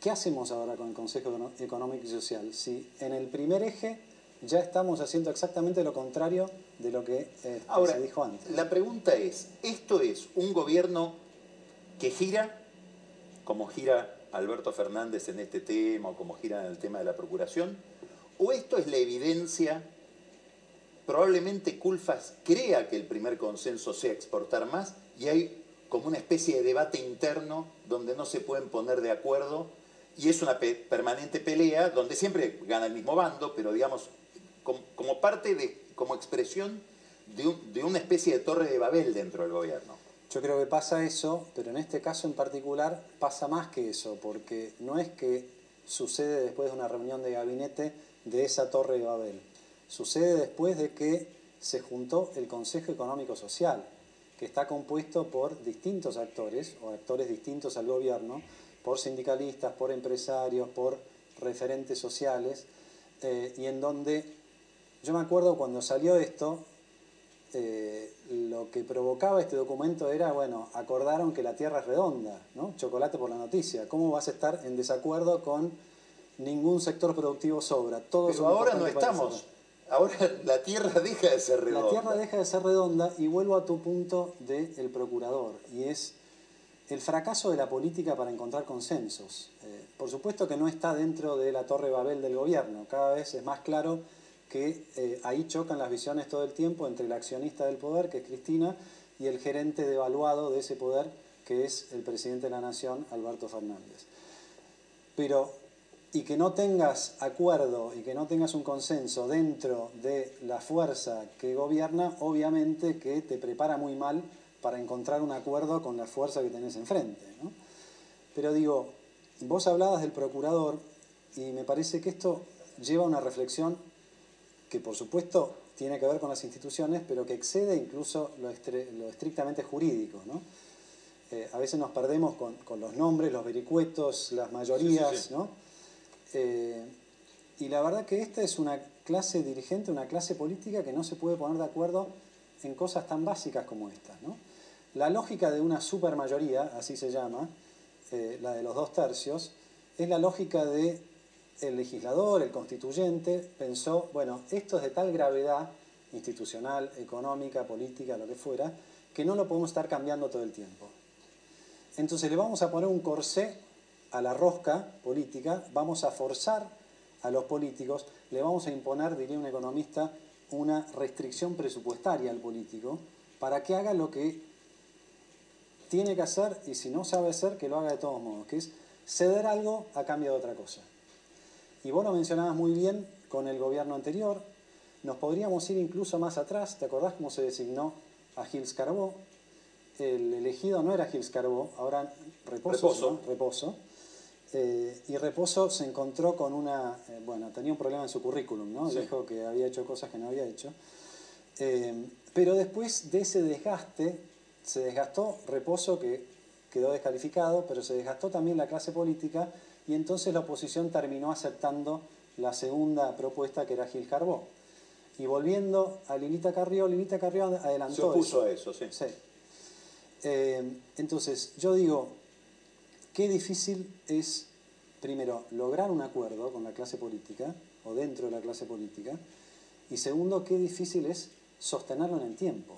¿Qué hacemos ahora con el Consejo Económico y Social? Si en el primer eje ya estamos haciendo exactamente lo contrario de lo que eh, se dijo antes. La pregunta es, ¿esto es un gobierno que gira, como gira Alberto Fernández en este tema o como gira en el tema de la procuración? ¿O esto es la evidencia? Probablemente Culfas crea que el primer consenso sea exportar más y hay como una especie de debate interno donde no se pueden poner de acuerdo y es una permanente pelea donde siempre gana el mismo bando, pero digamos, como, parte de, como expresión de, una especie de torre de Babel dentro del gobierno. Yo creo que pasa eso, pero en este caso en particular pasa más que eso, porque no es que sucede después de una reunión de gabinete de esa torre de Babel. Sucede después de que se juntó el Consejo Económico Social, que está compuesto por distintos actores o actores distintos al gobierno, por sindicalistas, por empresarios, por referentes sociales, eh, y en donde yo me acuerdo cuando salió esto, eh, lo que provocaba este documento era, bueno, acordaron que la Tierra es redonda, ¿no? Chocolate por la noticia. ¿Cómo vas a estar en desacuerdo con ningún sector productivo sobra? Todos Pero ahora no estamos. Ahora la Tierra deja de ser redonda. La Tierra deja de ser redonda y vuelvo a tu punto del procurador, y es el fracaso de la política para encontrar consensos. Eh, por supuesto que no está dentro de la torre Babel del gobierno, cada vez es más claro que eh, ahí chocan las visiones todo el tiempo entre el accionista del poder, que es Cristina, y el gerente devaluado de ese poder, que es el presidente de la Nación, Alberto Fernández. Pero, y que no tengas acuerdo y que no tengas un consenso dentro de la fuerza que gobierna, obviamente que te prepara muy mal para encontrar un acuerdo con la fuerza que tenés enfrente. Pero digo, vos hablabas del procurador y me parece que esto lleva a una reflexión que por supuesto tiene que ver con las instituciones, pero que excede incluso lo, estrictamente jurídico. Eh, a veces nos perdemos con, los nombres, los vericuetos, las mayorías, eh, y la verdad que esta es una clase dirigente, una clase política que no se puede poner de acuerdo en cosas tan básicas como esta. ¿no? La lógica de una supermayoría, así se llama, eh, la de los dos tercios, es la lógica de el legislador, el constituyente, pensó, bueno, esto es de tal gravedad institucional, económica, política, lo que fuera, que no lo podemos estar cambiando todo el tiempo. Entonces le vamos a poner un corsé a la rosca política, vamos a forzar a los políticos, le vamos a imponer, diría un economista, una restricción presupuestaria al político para que haga lo que tiene que hacer y si no sabe hacer, que lo haga de todos modos, que es ceder algo a cambio de otra cosa. Y vos lo mencionabas muy bien con el gobierno anterior, nos podríamos ir incluso más atrás, ¿te acordás cómo se designó a Gilles Carbó? El elegido no era Gilles Carbó, ahora Reposo. Reposo. Eh, y Reposo se encontró con una, eh, bueno, tenía un problema en su currículum, ¿no? Dijo que había hecho cosas que no había hecho. Eh, pero después de ese desgaste, se desgastó Reposo, que quedó descalificado, pero se desgastó también la clase política y entonces la oposición terminó aceptando la segunda propuesta que era Gil Carbó. Y volviendo a Lilita Carrió, Lilita Carrió adelantó. Se opuso a eso, sí. sí. Eh, entonces, yo digo, qué difícil es, primero, lograr un acuerdo con la clase política, o dentro de la clase política, y segundo, qué difícil es sostenerlo en el tiempo.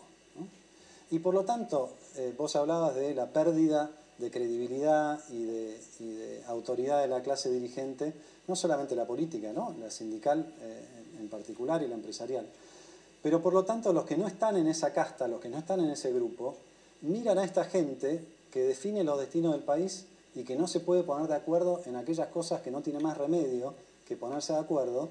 Y por lo tanto, eh, vos hablabas de la pérdida de credibilidad y de, autoridad de la clase dirigente, no solamente la política, ¿no? la sindical eh, en particular y la empresarial. Pero por lo tanto, los que no están en esa casta, los que no están en ese grupo, miran a esta gente que define los destinos del país y que no se puede poner de acuerdo en aquellas cosas que no tiene más remedio que ponerse de acuerdo,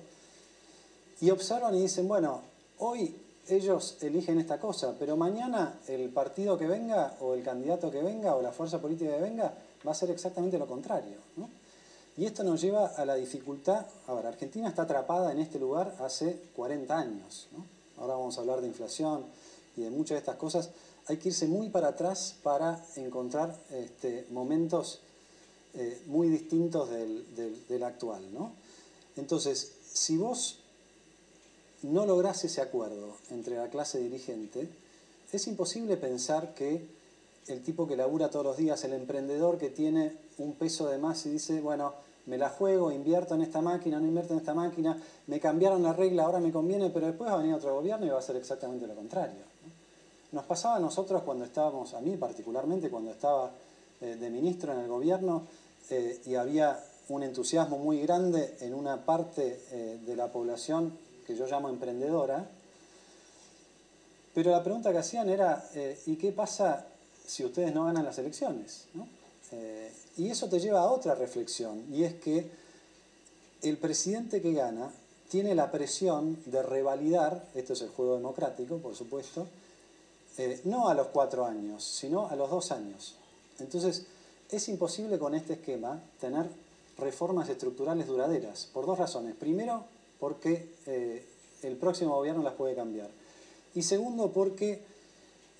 y observan y dicen, bueno, hoy ellos eligen esta cosa, pero mañana el partido que venga o el candidato que venga o la fuerza política que venga va a ser exactamente lo contrario. Y esto nos lleva a la dificultad, ahora, Argentina está atrapada en este lugar hace 40 años, ahora vamos a hablar de inflación y de muchas de estas cosas, hay que irse muy para atrás para encontrar este, momentos eh, muy distintos del, actual. Entonces, si vos no logras ese acuerdo entre la clase dirigente, es imposible pensar que el tipo que labura todos los días, el emprendedor que tiene un peso de más y dice, bueno, me la juego, invierto en esta máquina, no invierto en esta máquina, me cambiaron la regla, ahora me conviene, pero después va a venir otro gobierno y va a ser exactamente lo contrario. Nos pasaba a nosotros cuando estábamos, a mí particularmente, cuando estaba eh, de ministro en el gobierno eh, y había un entusiasmo muy grande en una parte eh, de la población que yo llamo emprendedora, pero la pregunta que hacían era, ¿y qué pasa si ustedes no ganan las elecciones? y eso te lleva a otra reflexión, y es que el presidente que gana tiene la presión de revalidar, esto es el juego democrático, por supuesto, eh, no a los cuatro años, sino a los dos años. Entonces, es imposible con este esquema tener reformas estructurales duraderas, por dos razones. Primero, porque eh, el próximo gobierno las puede cambiar. Y segundo, porque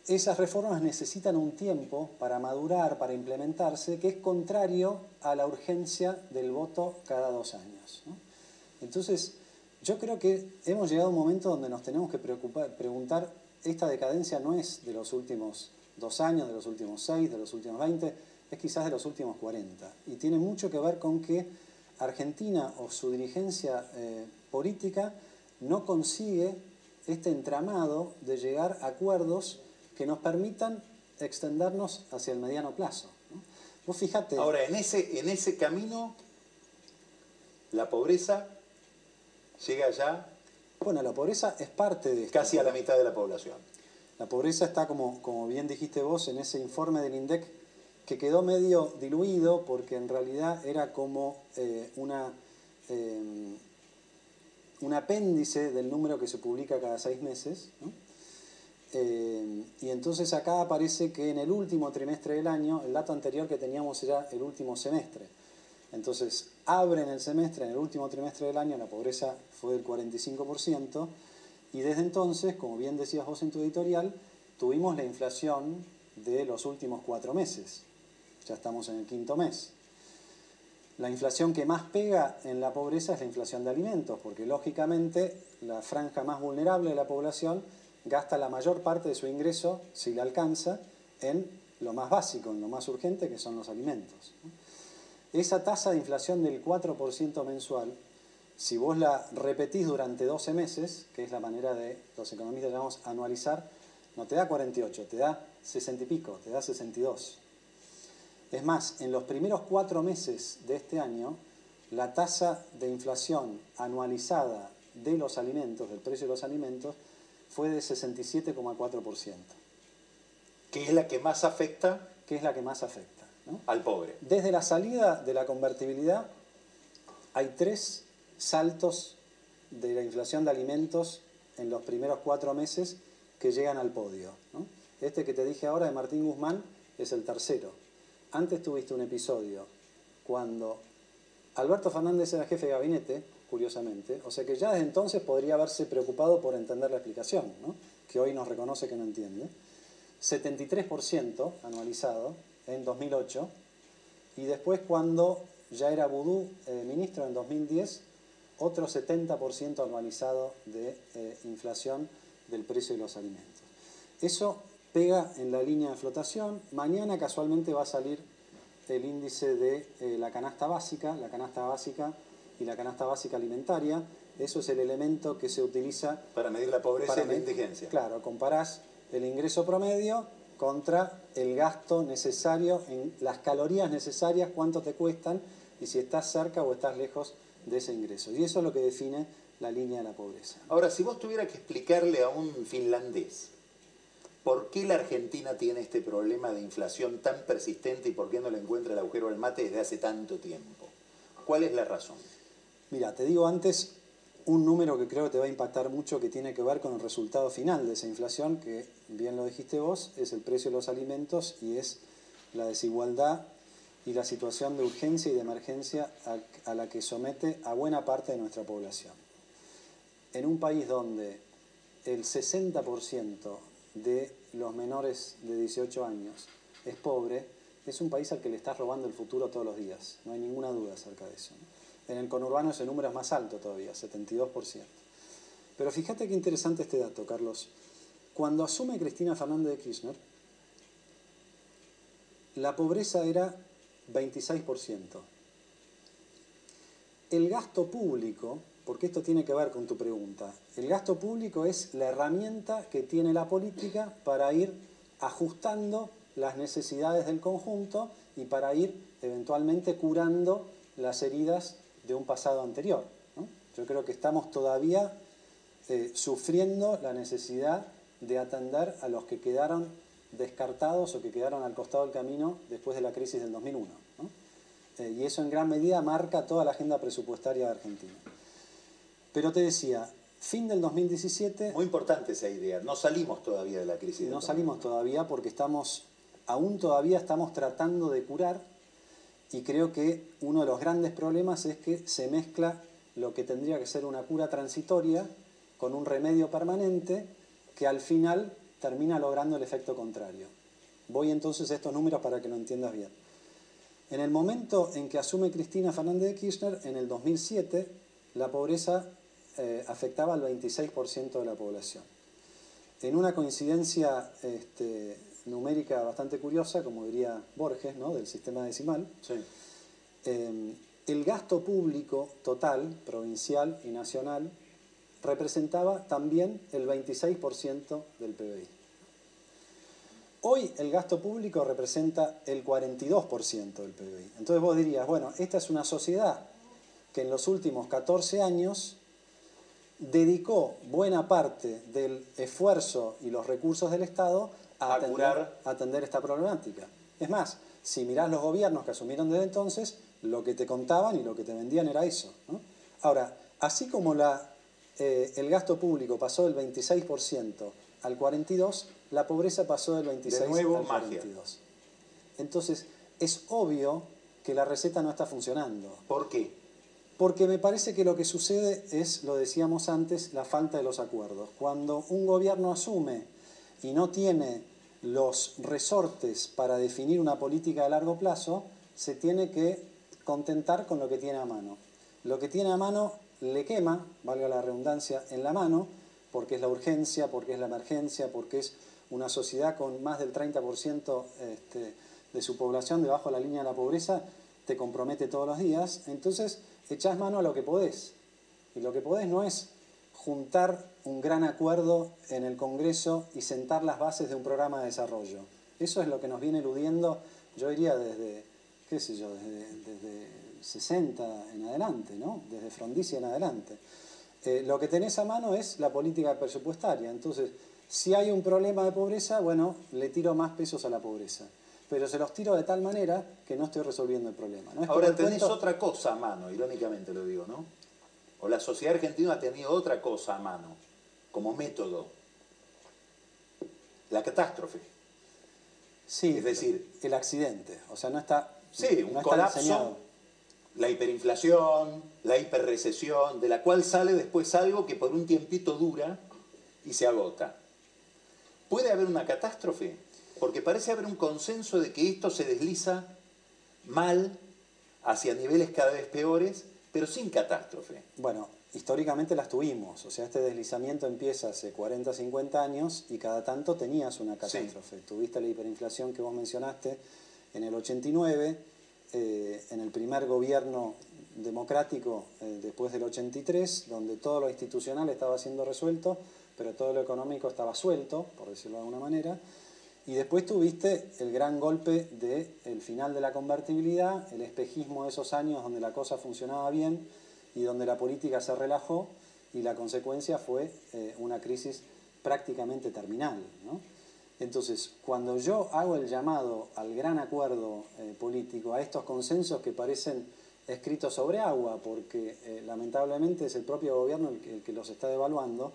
esas reformas necesitan un tiempo para madurar, para implementarse, que es contrario a la urgencia del voto cada dos años. Entonces, yo creo que hemos llegado a un momento donde nos tenemos que preocupar, preguntar, esta decadencia no es de los últimos dos años, de los últimos seis, de los últimos veinte, es quizás de los últimos cuarenta. Y tiene mucho que ver con que Argentina o su dirigencia eh, política no consigue este entramado de llegar a acuerdos que nos permitan extendernos hacia el mediano plazo. Vos fíjate. Ahora, en ese, en ese camino, la pobreza llega ya. Bueno, la pobreza es parte de. Casi a la mitad de la población. La pobreza está, como, como bien dijiste vos, en ese informe del INDEC que quedó medio diluido porque en realidad era como eh, una, eh, un apéndice del número que se publica cada seis meses. ¿no? Eh, y entonces acá aparece que en el último trimestre del año, el dato anterior que teníamos era el último semestre. Entonces, abren el semestre, en el último trimestre del año la pobreza fue del 45%, y desde entonces, como bien decías vos en tu editorial, tuvimos la inflación de los últimos cuatro meses. Ya estamos en el quinto mes. La inflación que más pega en la pobreza es la inflación de alimentos, porque lógicamente la franja más vulnerable de la población gasta la mayor parte de su ingreso, si le alcanza, en lo más básico, en lo más urgente, que son los alimentos. Esa tasa de inflación del 4% mensual, si vos la repetís durante 12 meses, que es la manera de, los economistas llamamos anualizar, no te da 48, te da 60 y pico, te da 62. Es más, en los primeros cuatro meses de este año, la tasa de inflación anualizada de los alimentos, del precio de los alimentos, fue de 67,4%. ¿Qué es la que más afecta? ¿Qué es la que más afecta? Al pobre. Desde la salida de la convertibilidad hay tres saltos de la inflación de alimentos en los primeros cuatro meses que llegan al podio. Este que te dije ahora de Martín Guzmán es el tercero. Antes tuviste un episodio cuando Alberto Fernández era jefe de gabinete curiosamente. O sea que ya desde entonces podría haberse preocupado por entender la explicación, que hoy nos reconoce que no entiende. 73% anualizado en 2008 y después cuando ya era Vudú eh, ministro en 2010, otro 70% anualizado de eh, inflación del precio de los alimentos. Eso pega en la línea de flotación. Mañana casualmente va a salir el índice de eh, la canasta básica. La canasta básica y la canasta básica alimentaria. Eso es el elemento que se utiliza para medir la pobreza y la indigencia. Claro, comparás el ingreso promedio contra el gasto necesario, en las calorías necesarias, cuánto te cuestan y si estás cerca o estás lejos de ese ingreso. Y eso es lo que define la línea de la pobreza. Ahora, si vos tuvieras que explicarle a un finlandés por qué la Argentina tiene este problema de inflación tan persistente y por qué no le encuentra el agujero al mate desde hace tanto tiempo, ¿cuál es la razón? Mira, te digo antes un número que creo que te va a impactar mucho que tiene que ver con el resultado final de esa inflación, que bien lo dijiste vos, es el precio de los alimentos y es la desigualdad y la situación de urgencia y de emergencia a, la que somete a buena parte de nuestra población. En un país donde el 60% de los menores de 18 años es pobre, es un país al que le estás robando el futuro todos los días, no hay ninguna duda acerca de eso. En el conurbano ese número es más alto todavía, 72%. Pero fíjate qué interesante este dato, Carlos. Cuando asume Cristina Fernández de Kirchner, la pobreza era 26%. El gasto público, porque esto tiene que ver con tu pregunta, el gasto público es la herramienta que tiene la política para ir ajustando las necesidades del conjunto y para ir eventualmente curando las heridas de un pasado anterior. Yo creo que estamos todavía eh, sufriendo la necesidad de atender a los que quedaron descartados o que quedaron al costado del camino después de la crisis del 2001. Eh, y eso en gran medida marca toda la agenda presupuestaria de Argentina. Pero te decía, fin del 2017... Muy importante esa idea, no salimos todavía de la crisis. No salimos todavía porque estamos, aún todavía estamos tratando de curar y creo que uno de los grandes problemas es que se mezcla lo que tendría que ser una cura transitoria con un remedio permanente que al final termina logrando el efecto contrario. Voy entonces a estos números para que lo entiendas bien. En el momento en que asume Cristina Fernández de Kirchner, en el 2007, la pobreza eh, afectaba al 26% de la población. En una coincidencia este, numérica bastante curiosa, como diría Borges, ¿no? del sistema decimal, eh, el gasto público total, provincial y nacional, representaba también el 26% del PBI. Hoy el gasto público representa el 42% del PBI. Entonces vos dirías, bueno, esta es una sociedad que en los últimos 14 años dedicó buena parte del esfuerzo y los recursos del Estado a, atender, esta problemática. Es más, si mirás los gobiernos que asumieron desde entonces, lo que te contaban y lo que te vendían era eso. Ahora, así como la, eh, el gasto público pasó del 26% al 42%, la pobreza pasó del 26 al 42. Entonces, es obvio que la receta no está funcionando. ¿Por qué? Porque me parece que lo que sucede es, lo decíamos antes, la falta de los acuerdos. Cuando un gobierno asume y no tiene los resortes para definir una política de largo plazo, se tiene que contentar con lo que tiene a mano. Lo que tiene a mano le quema, valga la redundancia, en la mano, porque es la urgencia, porque es la emergencia, porque es una sociedad con más del 30% este, de su población debajo de la línea de la pobreza, te compromete todos los días, entonces echás mano a lo que podés. Y lo que podés no es juntar un gran acuerdo en el Congreso y sentar las bases de un programa de desarrollo. Eso es lo que nos viene eludiendo, yo diría, desde, qué sé yo, desde, 60 en adelante, ¿no? Desde Frondicia en adelante. Eh, lo que tenés a mano es la política presupuestaria. Entonces, si hay un problema de pobreza, bueno, le tiro más pesos a la pobreza. Pero se los tiro de tal manera que no estoy resolviendo el problema. Ahora tenés otra cosa a mano, irónicamente lo digo, ¿no? O la sociedad argentina ha tenido otra cosa a mano, como método. La catástrofe. Sí, es decir, el accidente. O sea, no está. Sí, un colapso, la hiperinflación, la hiperrecesión, de la cual sale después algo que por un tiempito dura y se agota. ¿Puede haber una catástrofe? Porque parece haber un consenso de que esto se desliza mal hacia niveles cada vez peores, pero sin catástrofe. Bueno, históricamente las tuvimos, o sea, este deslizamiento empieza hace 40, 50 años y cada tanto tenías una catástrofe. Tuviste la hiperinflación que vos mencionaste en el 89, eh, en el primer gobierno democrático eh, después del 83, donde todo lo institucional estaba siendo resuelto, pero todo lo económico estaba suelto, por decirlo de alguna manera. Y después tuviste el gran golpe del final de la convertibilidad, el espejismo de esos años donde la cosa funcionaba bien y donde la política se relajó y la consecuencia fue eh, una crisis prácticamente terminal. Entonces, cuando yo hago el llamado al gran acuerdo eh, político, a estos consensos que parecen escritos sobre agua, porque eh, lamentablemente es el propio gobierno el que los está devaluando,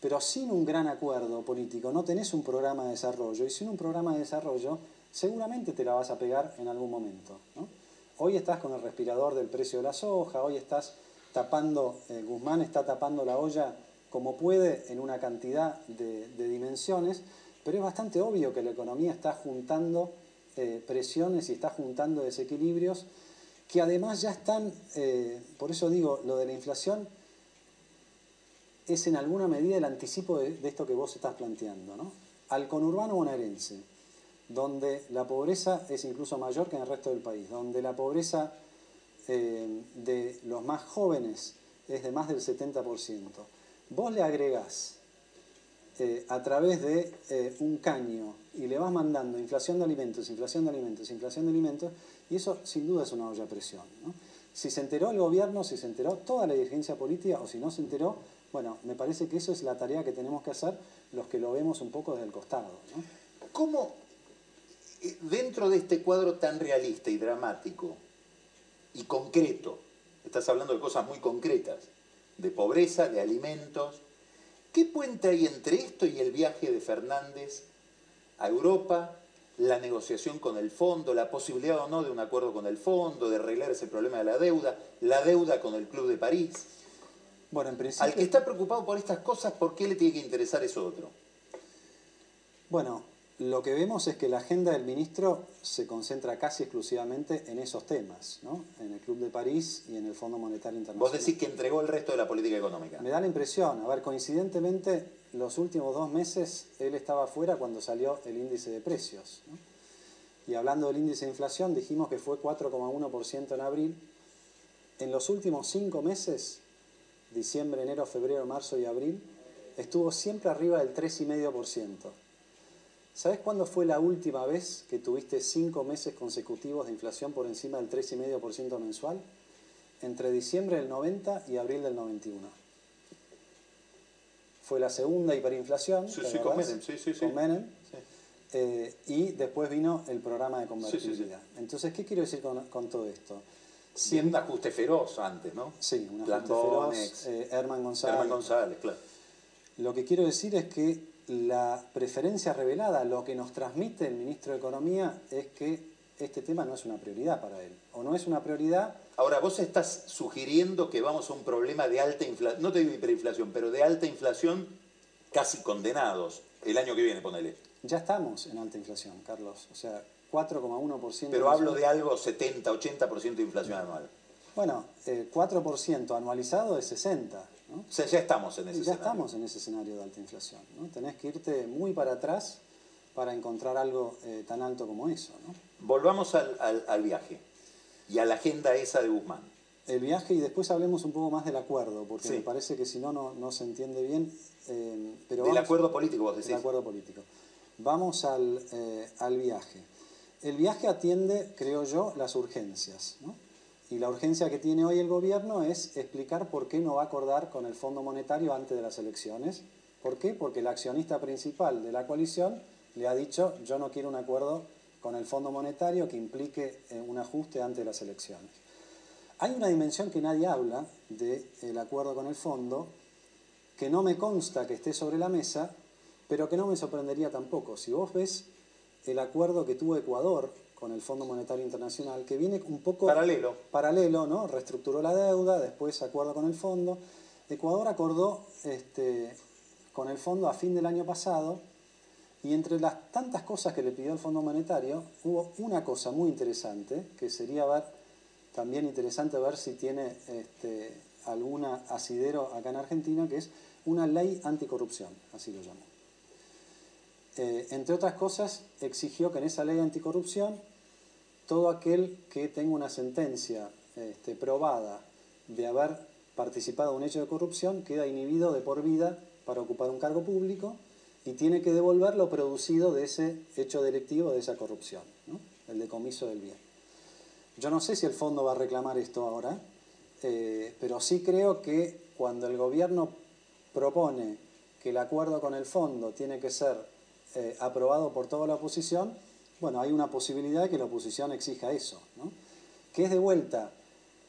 pero sin un gran acuerdo político no tenés un programa de desarrollo y sin un programa de desarrollo seguramente te la vas a pegar en algún momento. Hoy estás con el respirador del precio de la soja, hoy estás tapando, eh, Guzmán está tapando la olla como puede en una cantidad de, dimensiones, pero es bastante obvio que la economía está juntando eh, presiones y está juntando desequilibrios que además ya están, eh, por eso digo, lo de la inflación es en alguna medida el anticipo de, esto que vos estás planteando. ¿no? Al conurbano bonaerense, donde la pobreza es incluso mayor que en el resto del país, donde la pobreza eh, de los más jóvenes es de más del 70%, vos le agregás eh, a través de eh, un caño y le vas mandando inflación de alimentos, inflación de alimentos, inflación de alimentos, y eso sin duda es una olla a presión. Si se enteró el gobierno, si se enteró toda la dirigencia política, o si no se enteró, bueno, me parece que eso es la tarea que tenemos que hacer los que lo vemos un poco desde el costado. ¿Cómo, eh, dentro de este cuadro tan realista y dramático y concreto, estás hablando de cosas muy concretas, de pobreza, de alimentos, ¿qué puente hay entre esto y el viaje de Fernández a Europa, la negociación con el fondo, la posibilidad o no de un acuerdo con el fondo, de arreglar ese problema de la deuda, la deuda con el Club de París? Bueno, en principio... Al que está preocupado por estas cosas, ¿por qué le tiene que interesar eso otro? Bueno, lo que vemos es que la agenda del ministro se concentra casi exclusivamente en esos temas, ¿no? en el Club de París y en el Fondo Monetario Internacional. Vos decís que entregó el resto de la política económica. Me da la impresión, a ver, coincidentemente, los últimos dos meses él estaba fuera cuando salió el índice de precios. Y hablando del índice de inflación, dijimos que fue 4,1% en abril. En los últimos cinco meses, diciembre, enero, febrero, marzo y abril, estuvo siempre arriba del 3,5%. ¿Sabes cuándo fue la última vez que tuviste cinco meses consecutivos de inflación por encima del 3,5% mensual? Entre diciembre del 90 y abril del 91. Fue la segunda hiperinflación. Sí, sí, con Menem, sí, sí, con Menem. Eh, y después vino el programa de convertibilidad. Entonces, ¿qué quiero decir con, todo esto? Siempre un ajuste feroz antes, ¿no? Sí, un ajuste feroz. Eh, Herman González. Herman González, claro. Lo que quiero decir es que la preferencia revelada, lo que nos transmite el ministro de Economía es que este tema no es una prioridad para él. O no es una prioridad. Ahora, vos estás sugiriendo que vamos a un problema de alta inflación, no te digo hiperinflación, pero de alta inflación casi condenados el año que viene, ponele. Ya estamos en alta inflación, Carlos. O sea, 4,1%. Pero hablo de algo 70, 80% de inflación anual. Bueno, 4% anualizado es 60. O sea, ya estamos en ese ya escenario. estamos en ese escenario de alta inflación. ¿no? Tenés que irte muy para atrás para encontrar algo eh, tan alto como eso. ¿no? Volvamos al, viaje y a la agenda esa de Guzmán. El viaje y después hablemos un poco más del acuerdo, porque me parece que si no, no se entiende bien. Eh, pero del acuerdo político, vos decís. Del acuerdo político. Vamos al, eh, al viaje. El viaje atiende, creo yo, las urgencias. ¿no? Y la urgencia que tiene hoy el gobierno es explicar por qué no va a acordar con el Fondo Monetario antes de las elecciones. ¿Por qué? Porque el accionista principal de la coalición le ha dicho yo no quiero un acuerdo con el Fondo Monetario que implique eh, un ajuste antes de las elecciones. Hay una dimensión que nadie habla del acuerdo con el fondo, que no me consta que esté sobre la mesa, pero que no me sorprendería tampoco. Si vos ves el acuerdo que tuvo Ecuador con el Fondo Monetario Internacional, que viene un poco... Paralelo. Paralelo, ¿no? Reestructuró la deuda, después acuerdo con el fondo. Ecuador acordó este, con el fondo a fin del año pasado y entre las tantas cosas que le pidió el Fondo Monetario, hubo una cosa muy interesante, que sería ver, también interesante ver si tiene este, alguna asidero acá en Argentina, que es una ley anticorrupción, así lo llamó. Eh, entre otras cosas, exigió que en esa ley anticorrupción todo aquel que tenga una sentencia este, probada de haber participado en un hecho de corrupción queda inhibido de por vida para ocupar un cargo público y tiene que devolver lo producido de ese hecho delictivo, de esa corrupción, el decomiso del bien. Yo no sé si el fondo va a reclamar esto ahora, eh, pero sí creo que cuando el gobierno propone que el acuerdo con el fondo tiene que ser eh, aprobado por toda la oposición, bueno, hay una posibilidad que la oposición exija eso, que es de vuelta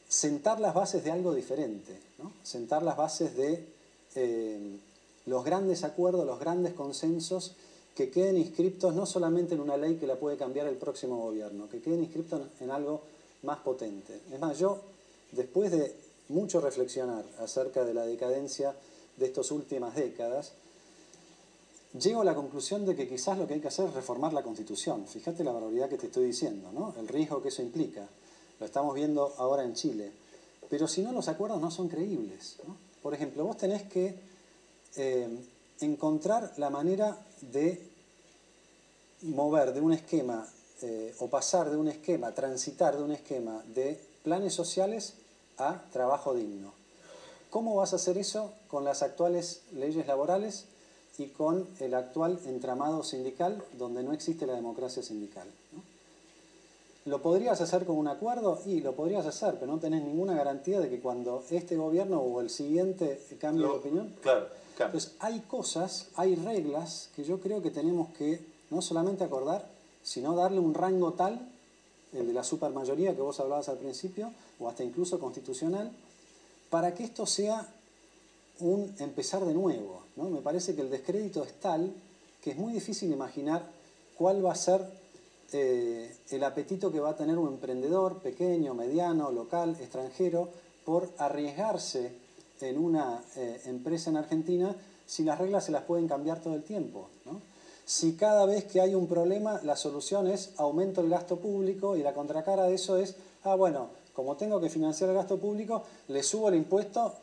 sentar las bases de algo diferente, sentar las bases de eh, los grandes acuerdos, los grandes consensos que queden inscriptos no solamente en una ley que la puede cambiar el próximo gobierno, que queden inscriptos en algo más potente. Es más, yo, después de mucho reflexionar acerca de la decadencia de estas últimas décadas, llego a la conclusión de que quizás lo que hay que hacer es reformar la Constitución. Fíjate la barbaridad que te estoy diciendo, ¿no? El riesgo que eso implica. Lo estamos viendo ahora en Chile. Pero si no, los acuerdos no son creíbles. Por ejemplo, vos tenés que eh, encontrar la manera de mover de un esquema eh, o pasar de un esquema, transitar de un esquema de planes sociales a trabajo digno. ¿Cómo vas a hacer eso con las actuales leyes laborales y con el actual entramado sindical donde no existe la democracia sindical? ¿Lo podrías hacer con un acuerdo? Y lo podrías hacer, pero no tenés ninguna garantía de que cuando este gobierno o el siguiente cambie de opinión. Claro, Entonces, hay cosas, hay reglas que yo creo que tenemos que no solamente acordar, sino darle un rango tal, el de la supermayoría que vos hablabas al principio, o hasta incluso constitucional, para que esto sea un empezar de nuevo. ¿no? Me parece que el descrédito es tal que es muy difícil imaginar cuál va a ser eh, el apetito que va a tener un emprendedor pequeño, mediano, local, extranjero, por arriesgarse en una eh, empresa en Argentina si las reglas se las pueden cambiar todo el tiempo. Si cada vez que hay un problema la solución es aumento el gasto público y la contracara de eso es, ah, bueno, como tengo que financiar el gasto público, le subo el impuesto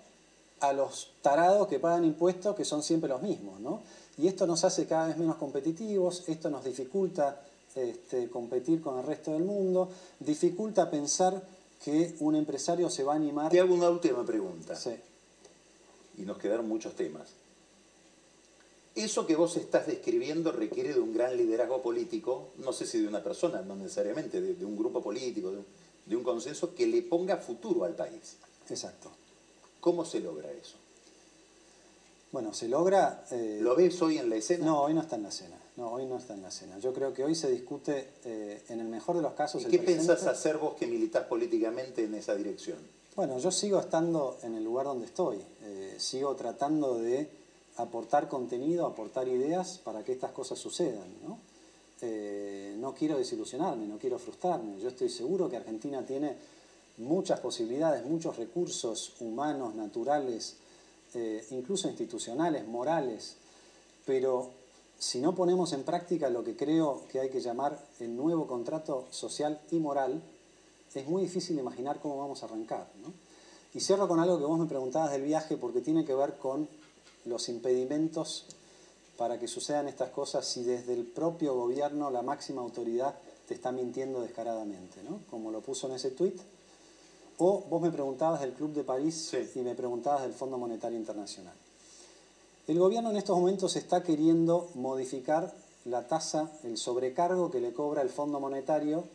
a los tarados que pagan impuestos, que son siempre los mismos, ¿no? Y esto nos hace cada vez menos competitivos, esto nos dificulta este, competir con el resto del mundo, dificulta pensar que un empresario se va a animar. Te hago una última pregunta. Sí. Y nos quedaron muchos temas. Eso que vos estás describiendo requiere de un gran liderazgo político, no sé si de una persona, no necesariamente, de, un grupo político, de un consenso que le ponga futuro al país. Exacto. ¿Cómo se logra eso? Bueno, se logra... Eh, ¿Lo ves hoy en la escena? No, hoy no está en la escena. No, hoy no está en la escena. Yo creo que hoy se discute, eh, en el mejor de los casos... ¿Y qué pensás hacer vos que militás políticamente en esa dirección? Bueno, yo sigo estando en el lugar donde estoy. Eh, sigo tratando de aportar contenido, aportar ideas para que estas cosas sucedan. ¿no? no quiero desilusionarme, no quiero frustrarme. Yo estoy seguro que Argentina tiene muchas posibilidades, muchos recursos humanos, naturales, eh, incluso institucionales, morales, pero si no ponemos en práctica lo que creo que hay que llamar el nuevo contrato social y moral, es muy difícil imaginar cómo vamos a arrancar. Y cierro con algo que vos me preguntabas del viaje porque tiene que ver con los impedimentos para que sucedan estas cosas si desde el propio gobierno la máxima autoridad te está mintiendo descaradamente, ¿no? como lo puso en ese tuit o vos me preguntabas del Club de París y me preguntabas del Fondo Monetario Internacional. El gobierno en estos momentos está queriendo modificar la tasa, el sobrecargo que le cobra el Fondo Monetario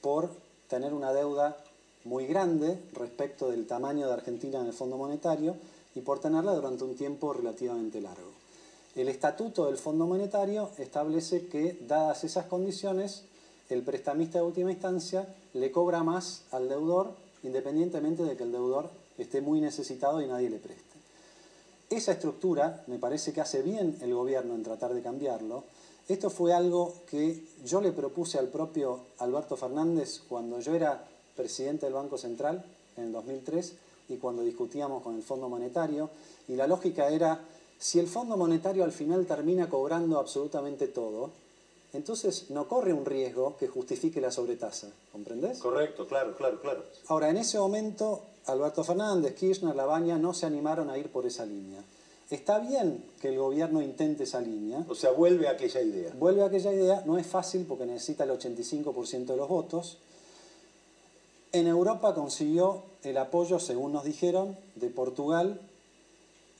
por tener una deuda muy grande respecto del tamaño de Argentina en el Fondo Monetario y por tenerla durante un tiempo relativamente largo. El estatuto del Fondo Monetario establece que, dadas esas condiciones, el prestamista de última instancia le cobra más al deudor independientemente de que el deudor esté muy necesitado y nadie le preste. Esa estructura me parece que hace bien el gobierno en tratar de cambiarlo. Esto fue algo que yo le propuse al propio Alberto Fernández cuando yo era presidente del Banco Central en el 2003 y cuando discutíamos con el Fondo Monetario. Y la lógica era, si el Fondo Monetario al final termina cobrando absolutamente todo, entonces no corre un riesgo que justifique la sobretasa, ¿comprendés? Correcto, claro, claro, claro. Ahora, en ese momento, Alberto Fernández, Kirchner, Labaña no se animaron a ir por esa línea. Está bien que el gobierno intente esa línea. O sea, vuelve a aquella idea. Vuelve a aquella idea, no es fácil porque necesita el 85% de los votos. En Europa consiguió el apoyo, según nos dijeron, de Portugal,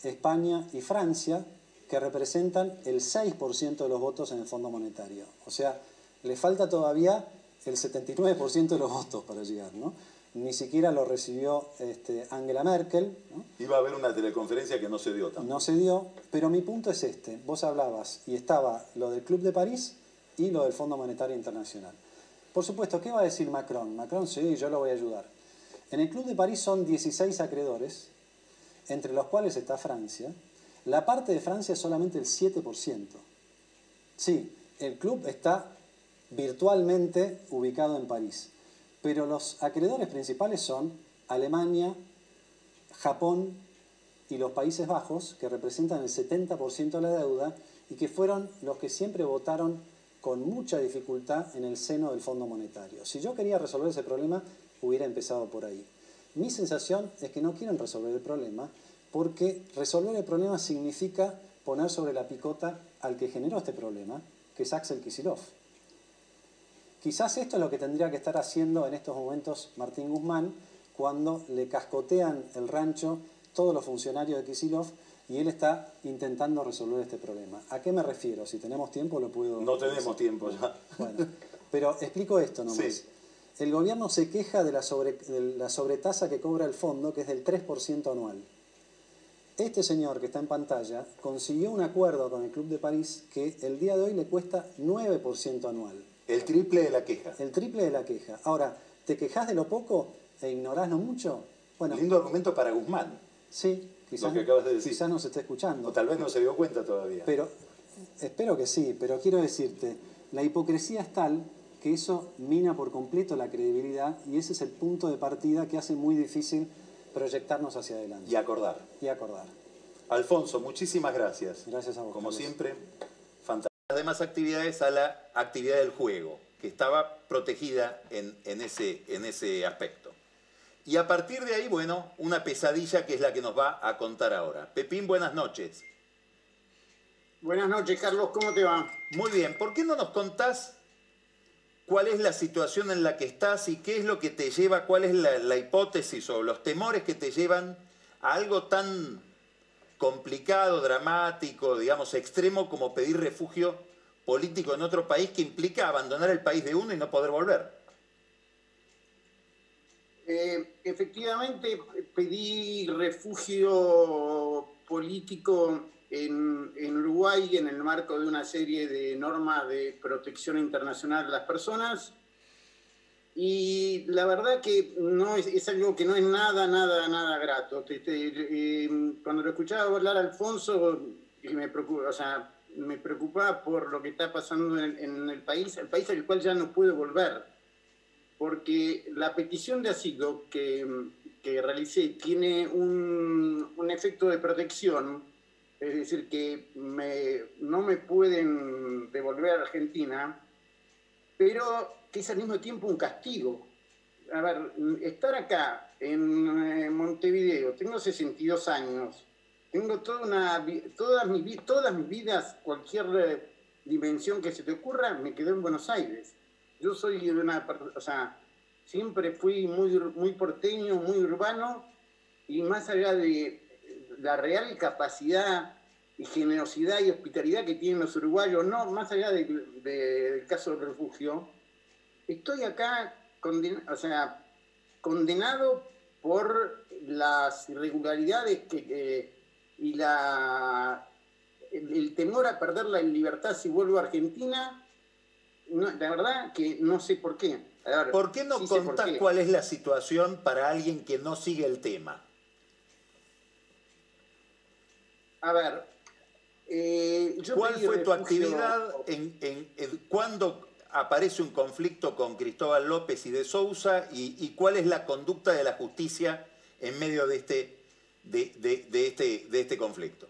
España y Francia, que representan el 6% de los votos en el Fondo Monetario. O sea, le falta todavía el 79% de los votos para llegar, ¿no? Ni siquiera lo recibió este, Angela Merkel. Iba a haber una teleconferencia que no se dio tampoco. No se dio, pero mi punto es este. Vos hablabas y estaba lo del Club de París y lo del Fondo Monetario Internacional. Por supuesto, ¿qué va a decir Macron? Macron, sí, yo lo voy a ayudar. En el Club de París son 16 acreedores, entre los cuales está Francia, la parte de Francia es solamente el 7%. Sí, el club está virtualmente ubicado en París, pero los acreedores principales son Alemania, Japón y los Países Bajos, que representan el 70% de la deuda y que fueron los que siempre votaron con mucha dificultad en el seno del Fondo Monetario. Si yo quería resolver ese problema, hubiera empezado por ahí. Mi sensación es que no quieren resolver el problema porque resolver el problema significa poner sobre la picota al que generó este problema, que es Axel Kisilov. Quizás esto es lo que tendría que estar haciendo en estos momentos Martín Guzmán cuando le cascotean el rancho todos los funcionarios de Kisilov y él está intentando resolver este problema. ¿A qué me refiero? Si tenemos tiempo lo puedo... No tenemos tiempo ya. Bueno, pero explico esto nomás. El gobierno se queja de la, sobre, de la sobretasa que cobra el fondo, que es del 3% anual. Este señor que está en pantalla consiguió un acuerdo con el Club de París que el día de hoy le cuesta 9% anual. El triple de la queja. El triple de la queja. Ahora, ¿te quejas de lo poco e ignorás lo mucho? Bueno, Lindo argumento para Guzmán. Sí, quizás, que acabas de decir. quizás no se está escuchando. O tal vez no se dio cuenta todavía. Pero, espero que sí, pero quiero decirte, la hipocresía es tal que eso mina por completo la credibilidad y ese es el punto de partida que hace muy difícil proyectarnos hacia adelante. Y acordar. Y acordar. Alfonso, muchísimas gracias. Gracias a vos. Como siempre, fantástico. Las demás actividades a la actividad del juego, que estaba protegida en, en, ese, en ese aspecto. Y a partir de ahí, bueno, una pesadilla que es la que nos va a contar ahora. Pepín, buenas noches. Buenas noches, Carlos, ¿cómo te va? Muy bien, ¿por qué no nos contás cuál es la situación en la que estás y qué es lo que te lleva, cuál es la, hipótesis o los temores que te llevan a algo tan complicado, dramático, digamos, extremo como pedir refugio político en otro país que implica abandonar el país de uno y no poder volver? Eh, efectivamente, pedí refugio político en, en, Uruguay en el marco de una serie de normas de protección internacional de las personas. Y la verdad que no es, es algo que no es nada, nada, nada grato. Eh, cuando lo escuchaba hablar a Alfonso, me preocupa, o sea, me preocupaba por lo que está pasando en, en el país, el país al cual ya no puedo volver. Porque la petición de asilo que, que realicé tiene un, un efecto de protección es decir, que no me pueden devolver a Argentina, pero que es al mismo tiempo un castigo. A ver, estar acá en Montevideo, tengo 62 años, tengo toda una, todas, mis, todas mis vidas, cualquier eh, dimensión que se te ocurra, me quedó en Buenos Aires. Yo soy de una, o sea, siempre fui muy, muy porteño, muy urbano, y más allá de la real capacidad y generosidad y hospitalidad que tienen los uruguayos, no más allá del de, caso del refugio, estoy acá o sea, condenado por las irregularidades que, eh, y la, el, el, temor a perder la libertad si vuelvo a Argentina. No, la verdad que no sé por qué. Ver, ¿Por qué no sí contás cuál es la situación para alguien que no sigue el tema? A ver, eh, ¿cuál fue tu actividad? En, en, en, ¿Cuándo aparece un conflicto con Cristóbal López y de Sousa? Y, y, cuál es la conducta de la justicia en medio de este, de, de, de este, de este conflicto?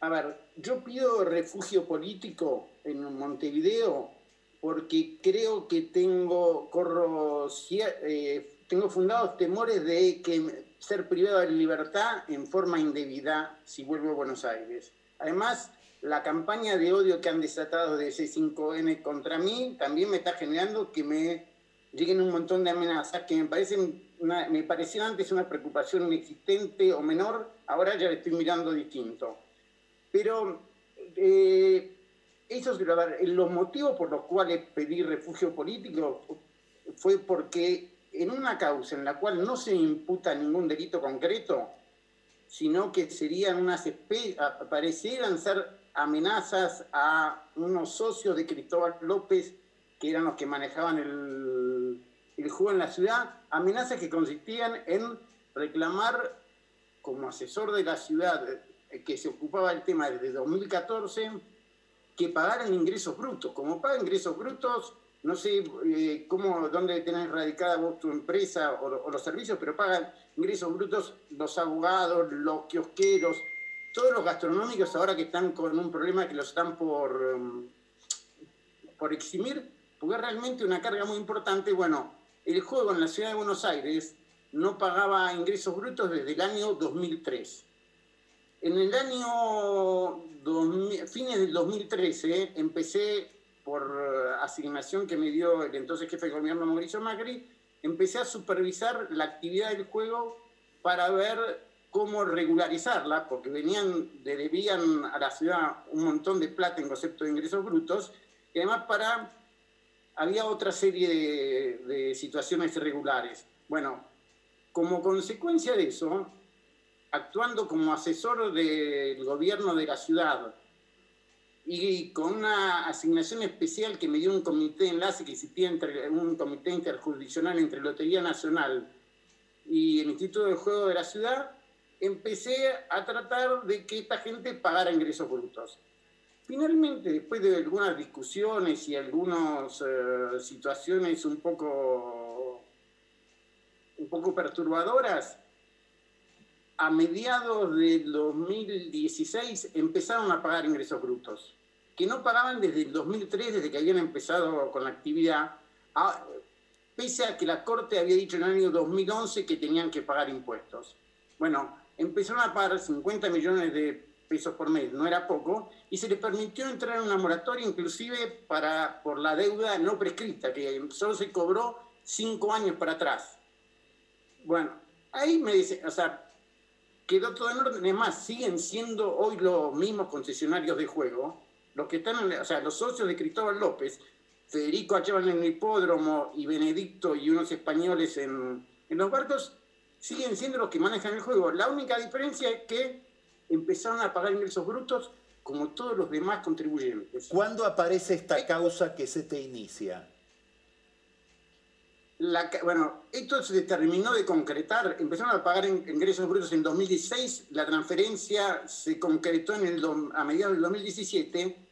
A ver, yo pido refugio político en Montevideo porque creo que tengo, corro, eh, tengo fundados temores de que ser privado de libertad en forma indebida si vuelvo a Buenos Aires. Además, la campaña de odio que han desatado de C5N contra mí también me está generando que me lleguen un montón de amenazas que me parecen una, me parecían antes una preocupación inexistente o menor, ahora ya le estoy mirando distinto. Pero eh, esos, los motivos por los cuales pedí refugio político fue porque en una causa en la cual no se imputa ningún delito concreto, sino que serían unas parecieran ser amenazas a unos socios de Cristóbal López, que eran los que manejaban el, el juego en la ciudad, amenazas que consistían en reclamar como asesor de la ciudad eh, que se ocupaba del tema desde 2014, que pagaran ingresos brutos. Como paga ingresos brutos, no sé eh, cómo, dónde tenés radicada vos tu empresa o, los servicios, pero pagan ingresos brutos los abogados, los kiosqueros, todos los gastronómicos ahora que están con un problema que los están por, um, por eximir, porque es realmente una carga muy importante. Bueno, el juego en la ciudad de Buenos Aires no pagaba ingresos brutos desde el año 2003. En el año fines del 2013 empecé por eh, asignación que me dio el entonces jefe de gobierno Mauricio Macri, empecé a supervisar la actividad del juego para ver cómo regularizarla, porque venían, debían a la ciudad un montón de plata en concepto de ingresos brutos, y además para, había otra serie de, de situaciones irregulares. Bueno, como consecuencia de eso, actuando como asesor del gobierno de la ciudad y con una asignación especial que me dio un comité de enlace que existía entre un comité interjurisdiccional entre Lotería Nacional y el Instituto de Juego de la Ciudad, empecé a tratar de que esta gente pagara ingresos brutos. Finalmente, después de algunas discusiones y algunas eh, situaciones un poco, un poco perturbadoras, a mediados del 2016 empezaron a pagar ingresos brutos, que no pagaban desde el 2003, desde que habían empezado con la actividad, pese a que la Corte había dicho en el año 2011 que tenían que pagar impuestos. Bueno, empezaron a pagar 50 millones de pesos por mes, no era poco, y se les permitió entrar en una moratoria inclusive para, por la deuda no prescrita, que solo se cobró cinco años para atrás. Bueno, ahí me dice, o sea, quedó todo en orden. Además, siguen siendo hoy los mismos concesionarios de juego, los que están, o sea, los socios de Cristóbal López, Federico Achaban en el hipódromo y Benedicto y unos españoles en, en los barcos, siguen siendo los que manejan el juego. La única diferencia es que empezaron a pagar ingresos brutos como todos los demás contribuyentes. ¿Cuándo aparece esta causa que se te inicia? Bueno, esto se terminó de concretar, empezaron a pagar ingresos brutos en 2016, la transferencia se concretó en el, a mediados del 2017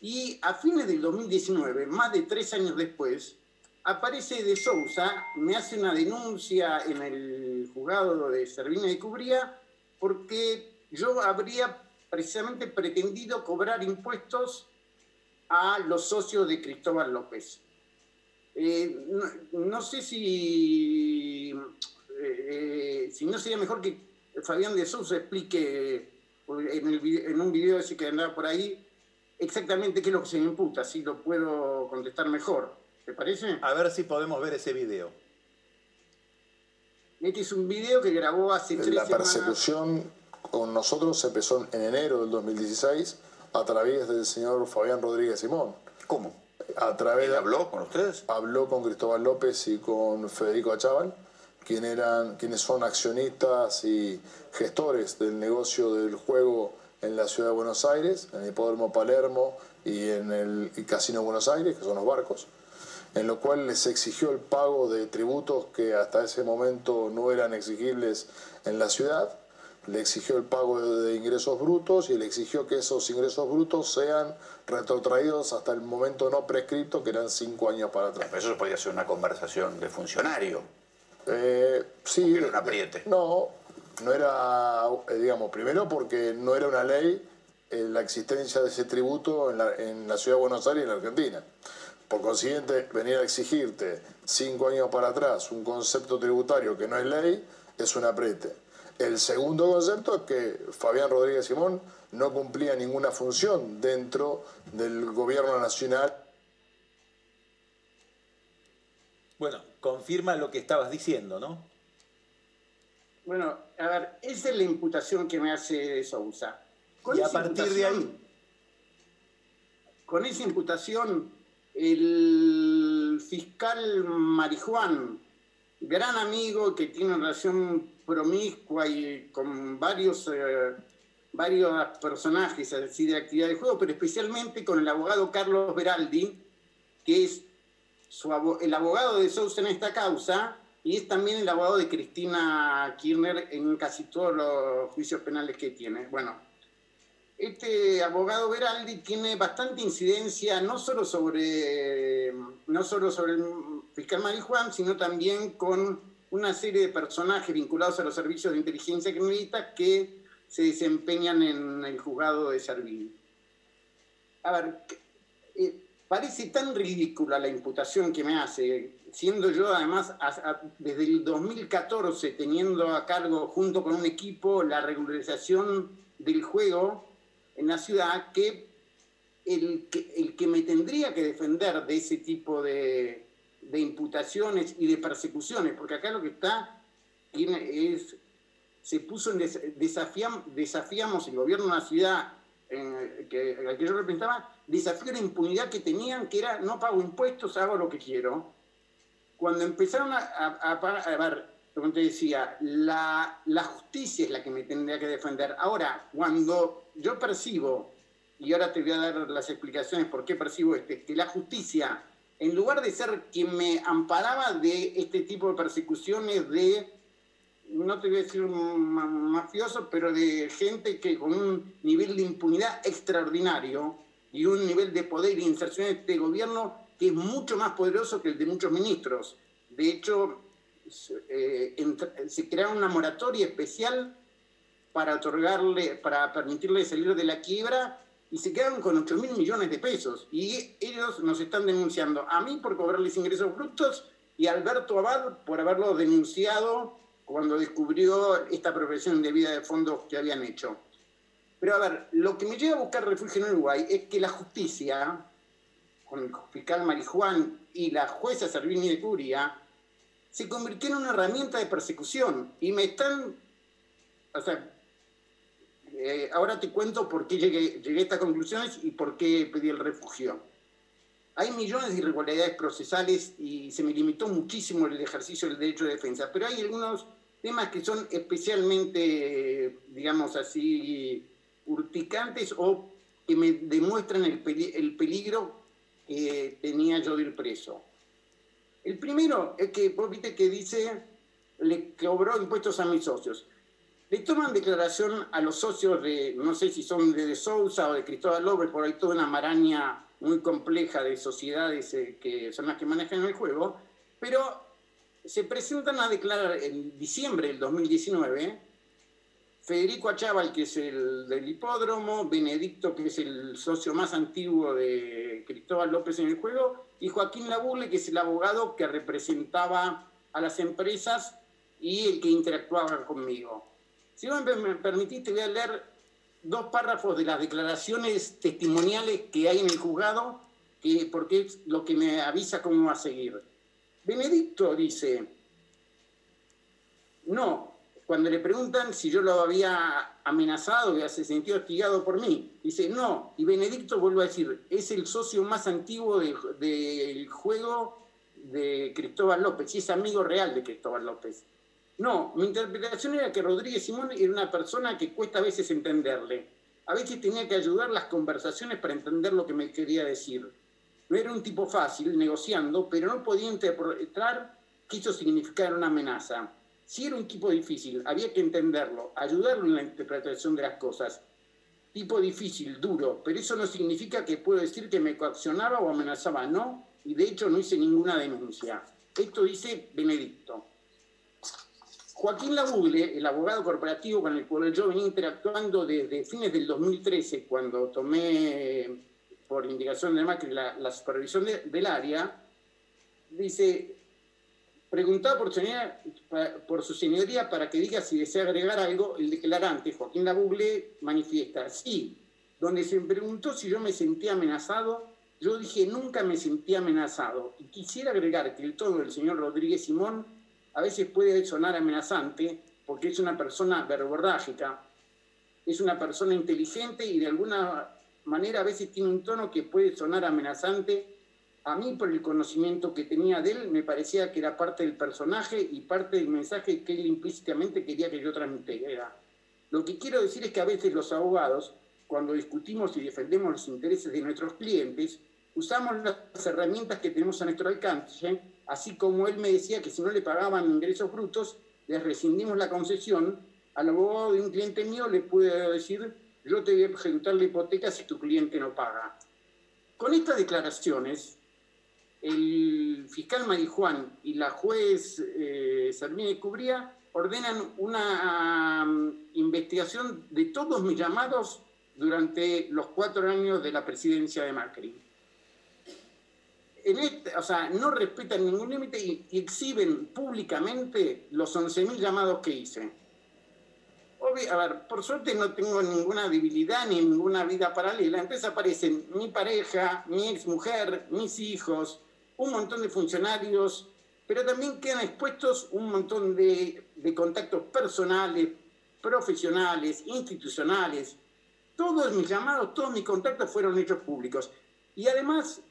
y a fines del 2019, más de tres años después, aparece de Sousa, me hace una denuncia en el juzgado de Servina de Cubría porque yo habría precisamente pretendido cobrar impuestos a los socios de Cristóbal López. Eh, no, sé si, eh, si no sería mejor que Fabián de Sousa explique en, un video ese que andaba por ahí exactamente qué es lo que se me imputa, si lo puedo contestar mejor. ¿Te parece? A ver si podemos ver ese video. Este es un video que grabó hace tres La persecución con nosotros empezó en enero del 2016 a través del señor Fabián Rodríguez Simón. ¿Cómo? A través, habló con ustedes? Habló con Cristóbal López y con Federico Achával, quien eran, quienes son accionistas y gestores del negocio del juego en la ciudad de Buenos Aires, en el Hipódromo Palermo y en el Casino Buenos Aires, que son los barcos, en lo cual les exigió el pago de tributos que hasta ese momento no eran exigibles en la ciudad le exigió el pago de, ingresos brutos y le exigió que esos ingresos brutos sean retrotraídos hasta el momento no prescrito, que eran cinco años para atrás. Pero eso podría ser una conversación de funcionario. Eh, sí. Era un apriete. No, no era, eh, digamos, primero porque no era una ley eh, la existencia de ese tributo en la, en la ciudad de Buenos Aires y en la Argentina. Por consiguiente, venir a exigirte cinco años para atrás un concepto tributario que no es ley es un apriete. El segundo concepto es que Fabián Rodríguez Simón no cumplía ninguna función dentro del gobierno nacional. Bueno, confirma lo que estabas diciendo, ¿no? Bueno, a ver, esa es la imputación que me hace Sousa. y a partir de ahí. Con esa imputación, el fiscal Marijuán, gran amigo que tiene una relación promiscua y con varios, eh, varios personajes así de actividad de juego, pero especialmente con el abogado Carlos Beraldi, que es el abogado de Sousa en esta causa y es también el abogado de Cristina Kirchner en casi todos los juicios penales que tiene. Bueno, este abogado Beraldi tiene bastante incidencia no solo sobre, no solo sobre el fiscal Marijuán, sino también con una serie de personajes vinculados a los servicios de inteligencia criminalista que se desempeñan en el juzgado de Servini. A ver, eh, parece tan ridícula la imputación que me hace, siendo yo además desde el 2014 teniendo a cargo junto con un equipo la regularización del juego en la ciudad, que, el que me tendría que defender de ese tipo de, de imputaciones y de persecuciones, porque acá lo que está es, se puso en desafiamos el gobierno de la ciudad en, que, al que yo representaba, desafió la impunidad que tenían, que era no pago impuestos, hago lo que quiero. Cuando empezaron a, a, ver, como te decía, la, la justicia es la que me tendría que defender. Ahora, cuando yo percibo, y ahora te voy a dar las explicaciones por qué percibo este, que la justicia en lugar de ser quien me amparaba de este tipo de persecuciones de, no te voy a decir mafioso, pero de gente que con un nivel de impunidad extraordinario y un nivel de poder e inserción en este gobierno que es mucho más poderoso que el de muchos ministros. De hecho, eh, se crearon una moratoria especial para otorgarle, para permitirle salir de la quiebra y se quedan con 8 mil millones de pesos. Y ellos nos están denunciando a mí por cobrarles ingresos brutos y a Alberto Abad por haberlo denunciado cuando descubrió esta profesión de vida de fondos que habían hecho. Pero a ver, lo que me lleva a buscar refugio en Uruguay es que la justicia, con el fiscal Marijuán y la jueza Servini de Curia, se convirtió en una herramienta de persecución y me están, o sea, eh, ahora te cuento por qué llegué, llegué a estas conclusiones y por qué pedí el refugio. Hay millones de irregularidades procesales y se me limitó muchísimo el ejercicio del derecho de defensa, pero hay algunos temas que son especialmente, digamos así, urticantes o que me demuestran el, peligro que tenía yo de ir preso. El primero es que vos viste que dice, le cobró impuestos a mis socios le toman declaración a los socios de, no sé si son de, de Sousa o de Cristóbal López, por ahí toda una maraña muy compleja de sociedades eh, que son las que manejan el juego, pero se presentan a declarar en diciembre del 2019 Federico Achával, que es el del hipódromo, Benedicto, que es el socio más antiguo de Cristóbal López en el juego, y Joaquín Labulle, que es el abogado que representaba a las empresas y el que interactuaba conmigo. Si vos me permitiste, voy a leer dos párrafos de las declaraciones testimoniales que hay en el juzgado, que, porque es lo que me avisa cómo va a seguir. Benedicto dice, no, cuando le preguntan si yo lo había amenazado, que se sentido hostigado por mí, dice, no, y Benedicto vuelve a decir, es el socio más antiguo del juego de Cristóbal López, y es amigo real de Cristóbal López. No, mi interpretación era que Rodríguez Simón era una persona que cuesta a veces entenderle. A veces tenía que ayudar las conversaciones para entender lo que me quería decir. No era un tipo fácil negociando, pero no podía interpretar que eso significara una amenaza. Si era un tipo difícil, había que entenderlo, ayudarlo en la interpretación de las cosas. Tipo difícil, duro, pero eso no significa que puedo decir que me coaccionaba o amenazaba, no, y de hecho no hice ninguna denuncia. Esto dice Benedicto. Joaquín Labugle, el abogado corporativo con el cual yo venía interactuando desde fines del 2013, cuando tomé por indicación de Macri la, supervisión del área, dice, preguntaba por, por, su señoría para que diga si desea agregar algo, el declarante, Joaquín Labugle, manifiesta, sí, donde se preguntó si yo me sentía amenazado, yo dije nunca me sentí amenazado. Y quisiera agregar que el tono del señor Rodríguez Simón a veces puede sonar amenazante porque es una persona verborrágica, es una persona inteligente y de alguna manera a veces tiene un tono que puede sonar amenazante. A mí, por el conocimiento que tenía de él, me parecía que era parte del personaje y parte del mensaje que él implícitamente quería que yo transmitiera. Lo que quiero decir es que a veces los abogados, cuando discutimos y defendemos los intereses de nuestros clientes, usamos las herramientas que tenemos a nuestro alcance así como él me decía que si no le pagaban ingresos brutos, les rescindimos la concesión, al abogado de un cliente mío le pude decir, yo te voy a ejecutar la hipoteca si tu cliente no paga. Con estas declaraciones, el fiscal Marijuán y la juez eh, Salmine Cubría ordenan una um, investigación de todos mis llamados durante los cuatro años de la presidencia de Macri. Este, o sea, no respetan ningún límite y, exhiben públicamente los 11.000 llamados que hice. ver, por suerte no tengo ninguna debilidad ni ninguna vida paralela. Entonces aparecen mi pareja, mi exmujer, mis hijos, un montón de funcionarios, pero también quedan expuestos un montón de, de contactos personales, profesionales, institucionales. Todos mis llamados, todos mis contactos fueron hechos públicos. Y además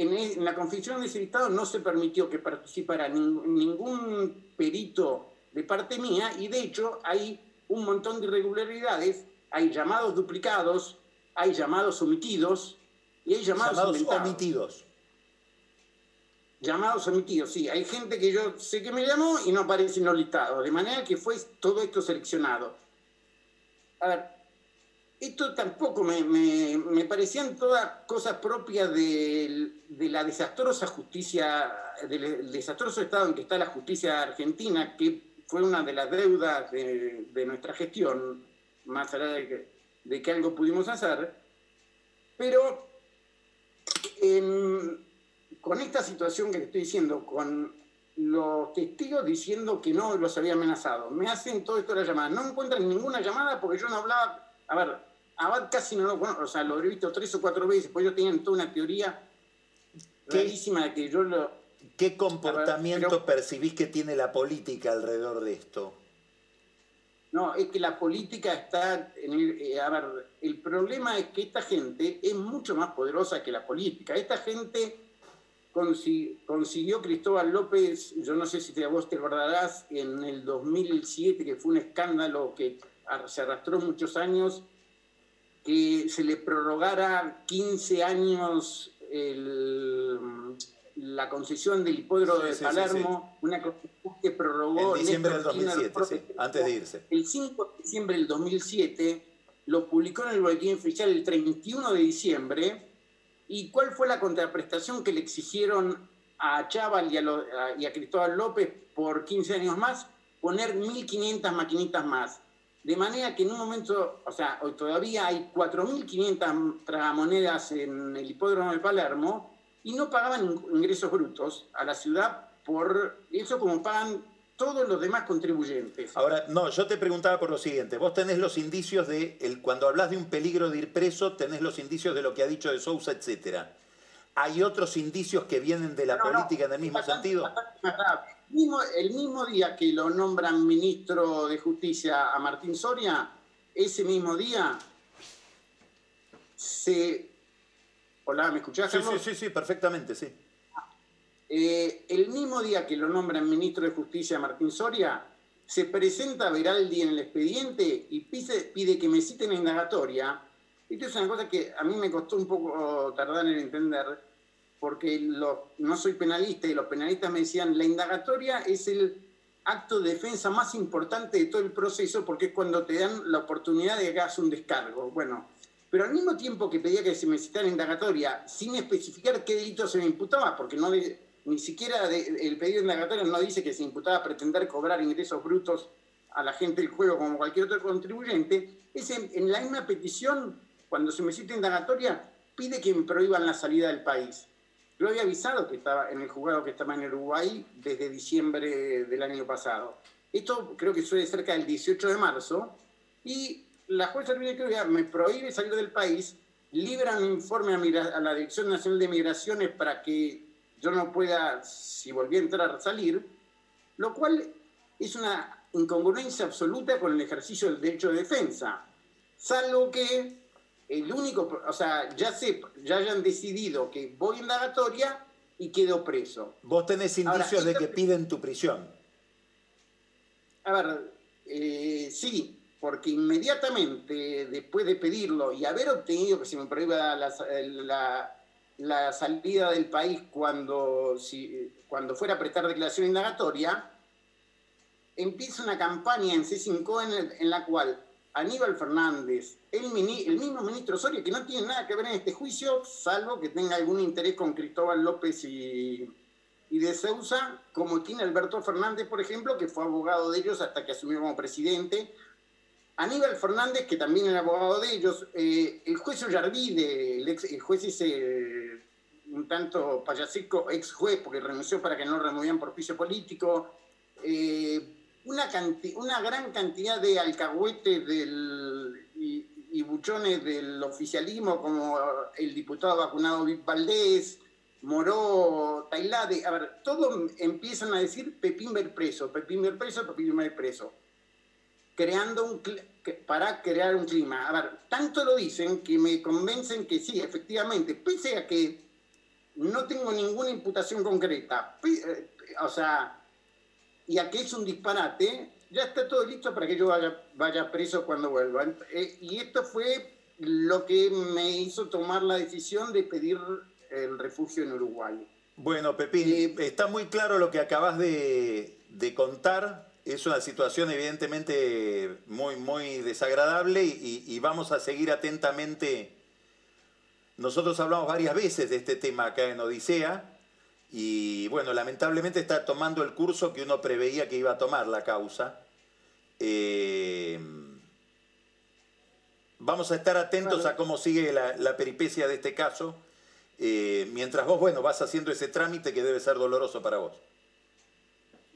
en, la confección de ese listado no se permitió que participara ningún perito de parte mía y de hecho hay un montón de irregularidades, hay llamados duplicados, hay llamados omitidos y hay llamados, omitidos. Llamados omitidos, sí. Hay gente que yo sé que me llamó y no aparece en los listados, de manera que fue todo esto seleccionado. A ver, esto tampoco me, me, parecían todas cosas propias de, la desastrosa justicia, del desastroso estado en que está la justicia argentina, que fue una de las deudas de, nuestra gestión, más allá de que, algo pudimos hacer. Pero con esta situación que te estoy diciendo, con los testigos diciendo que no los había amenazado, me hacen todo esto de la llamada. No encuentran ninguna llamada porque yo no hablaba. A ver, Abad casi no lo conozco, o sea, lo he visto tres o cuatro veces, pues ellos tenían toda una teoría clarísima de que yo lo... ¿Qué comportamiento percibís que tiene la política alrededor de esto? No, es que la política está en el... Eh, a ver, el problema es que esta gente es mucho más poderosa que la política. Esta gente consiguió Cristóbal López, yo no sé si te, vos te acordarás, en el 2007, que fue un escándalo que se arrastró muchos años, que se le prorrogara 15 años la concesión del hipódromo de Palermo, una concesión que prorrogó... En diciembre del 2007, antes de irse. El 5 de diciembre del 2007 lo publicó en el boletín oficial el 31 de diciembre. ¿Y cuál fue la contraprestación que le exigieron a Chaval y a, y a Cristóbal López por 15 años más? Poner 1.500 maquinitas más. De manera que en un momento, o sea, hoy todavía hay 4.500 tragamonedas en el hipódromo de Palermo y no pagaban ingresos brutos a la ciudad por eso como pagan todos los demás contribuyentes. Ahora, no, yo te preguntaba por lo siguiente, vos tenés los indicios de, el, cuando hablas de un peligro de ir preso, tenés los indicios de lo que ha dicho de Sousa, etcétera. ¿Hay otros indicios que vienen de la política en el mismo sentido? El mismo día que lo nombran ministro de Justicia a Martín Soria, ese mismo día se... Hola, ¿me escuchás? Sí, sí, sí, sí, perfectamente, sí. Eh, el mismo día que lo nombran ministro de Justicia a Martín Soria, se presenta Veraldi en el expediente y pide, pide que me citen en indagatoria. Esto es una cosa que a mí me costó un poco tardar en entender porque no soy penalista y los penalistas me decían, la indagatoria es el acto de defensa más importante de todo el proceso porque es cuando te dan la oportunidad de que hagas un descargo. Bueno, pero al mismo tiempo que pedía que se me citara indagatoria, sin especificar qué delito se me imputaba, porque ni siquiera el pedido de indagatoria no dice que se imputaba pretender cobrar ingresos brutos a la gente del juego como cualquier otro contribuyente, es en, en la misma petición, cuando se me cita indagatoria, pide que me prohíban la salida del país. Yo había avisado que estaba en el juzgado que estaba en Uruguay desde diciembre del año pasado. Esto creo que suele cerca del 18 de marzo. Y la jueza me prohíbe salir del país, libra un informe a, la Dirección Nacional de Migraciones para que yo no pueda, si volví a entrar, salir, lo cual es una incongruencia absoluta con el ejercicio del derecho de defensa. Salvo que el único, o sea, ya, se, ya hayan decidido que voy en indagatoria y quedo preso. Vos tenés indicios de que piden tu prisión. A ver, eh, sí, porque inmediatamente después de pedirlo y haber obtenido que se me prohíba la, la, salida del país cuando, si, cuando fuera a prestar declaración indagatoria, empieza una campaña en C5 en, en la cual Aníbal Fernández, el, mismo ministro Soria, que no tiene nada que ver en este juicio, salvo que tenga algún interés con Cristóbal López y, de Sousa, como tiene Alberto Fernández, por ejemplo, que fue abogado de ellos hasta que asumió como presidente. Aníbal Fernández, que también era abogado de ellos, eh, el juez Ollarvide, el, el juez ese un tanto payasico, ex juez, porque renunció para que no removían por piso político. Eh, una, una gran cantidad de alcahuetes del, y, buchones del oficialismo, como el diputado vacunado Vic Valdés, Moró, Tailade, a ver, todos empiezan a decir Pepín ver preso, Pepín ver preso, Pepín ver preso, creando un, para crear un clima. A ver, tanto lo dicen que me convencen que sí, efectivamente, pese a que no tengo ninguna imputación concreta, eh, o sea, y a que es un disparate, ya está todo listo para que yo vaya, vaya preso cuando vuelva. Eh, y esto fue lo que me hizo tomar la decisión de pedir el refugio en Uruguay. Bueno, Pepín, eh, está muy claro lo que acabas de, contar. Es una situación evidentemente muy, muy desagradable y, vamos a seguir atentamente. Nosotros hablamos varias veces de este tema acá en Odisea y bueno, lamentablemente está tomando el curso que uno preveía que iba a tomar la causa. Eh, vamos a estar atentos a cómo sigue la peripecia de este caso eh, mientras vos, bueno, vas haciendo ese trámite que debe ser doloroso para vos.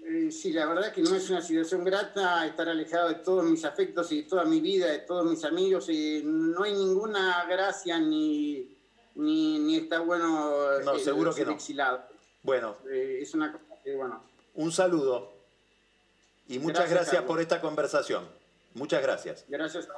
Eh, sí, la verdad que no es una situación grata estar alejado de todos mis afectos y de toda mi vida, de todos mis amigos. Y no hay ninguna gracia ni, ni, está bueno no, seguro que no. exilado. Bueno. Eh, es una cosa bueno. Un saludo y muchas gracias, por esta conversación. Muchas gracias. Gracias a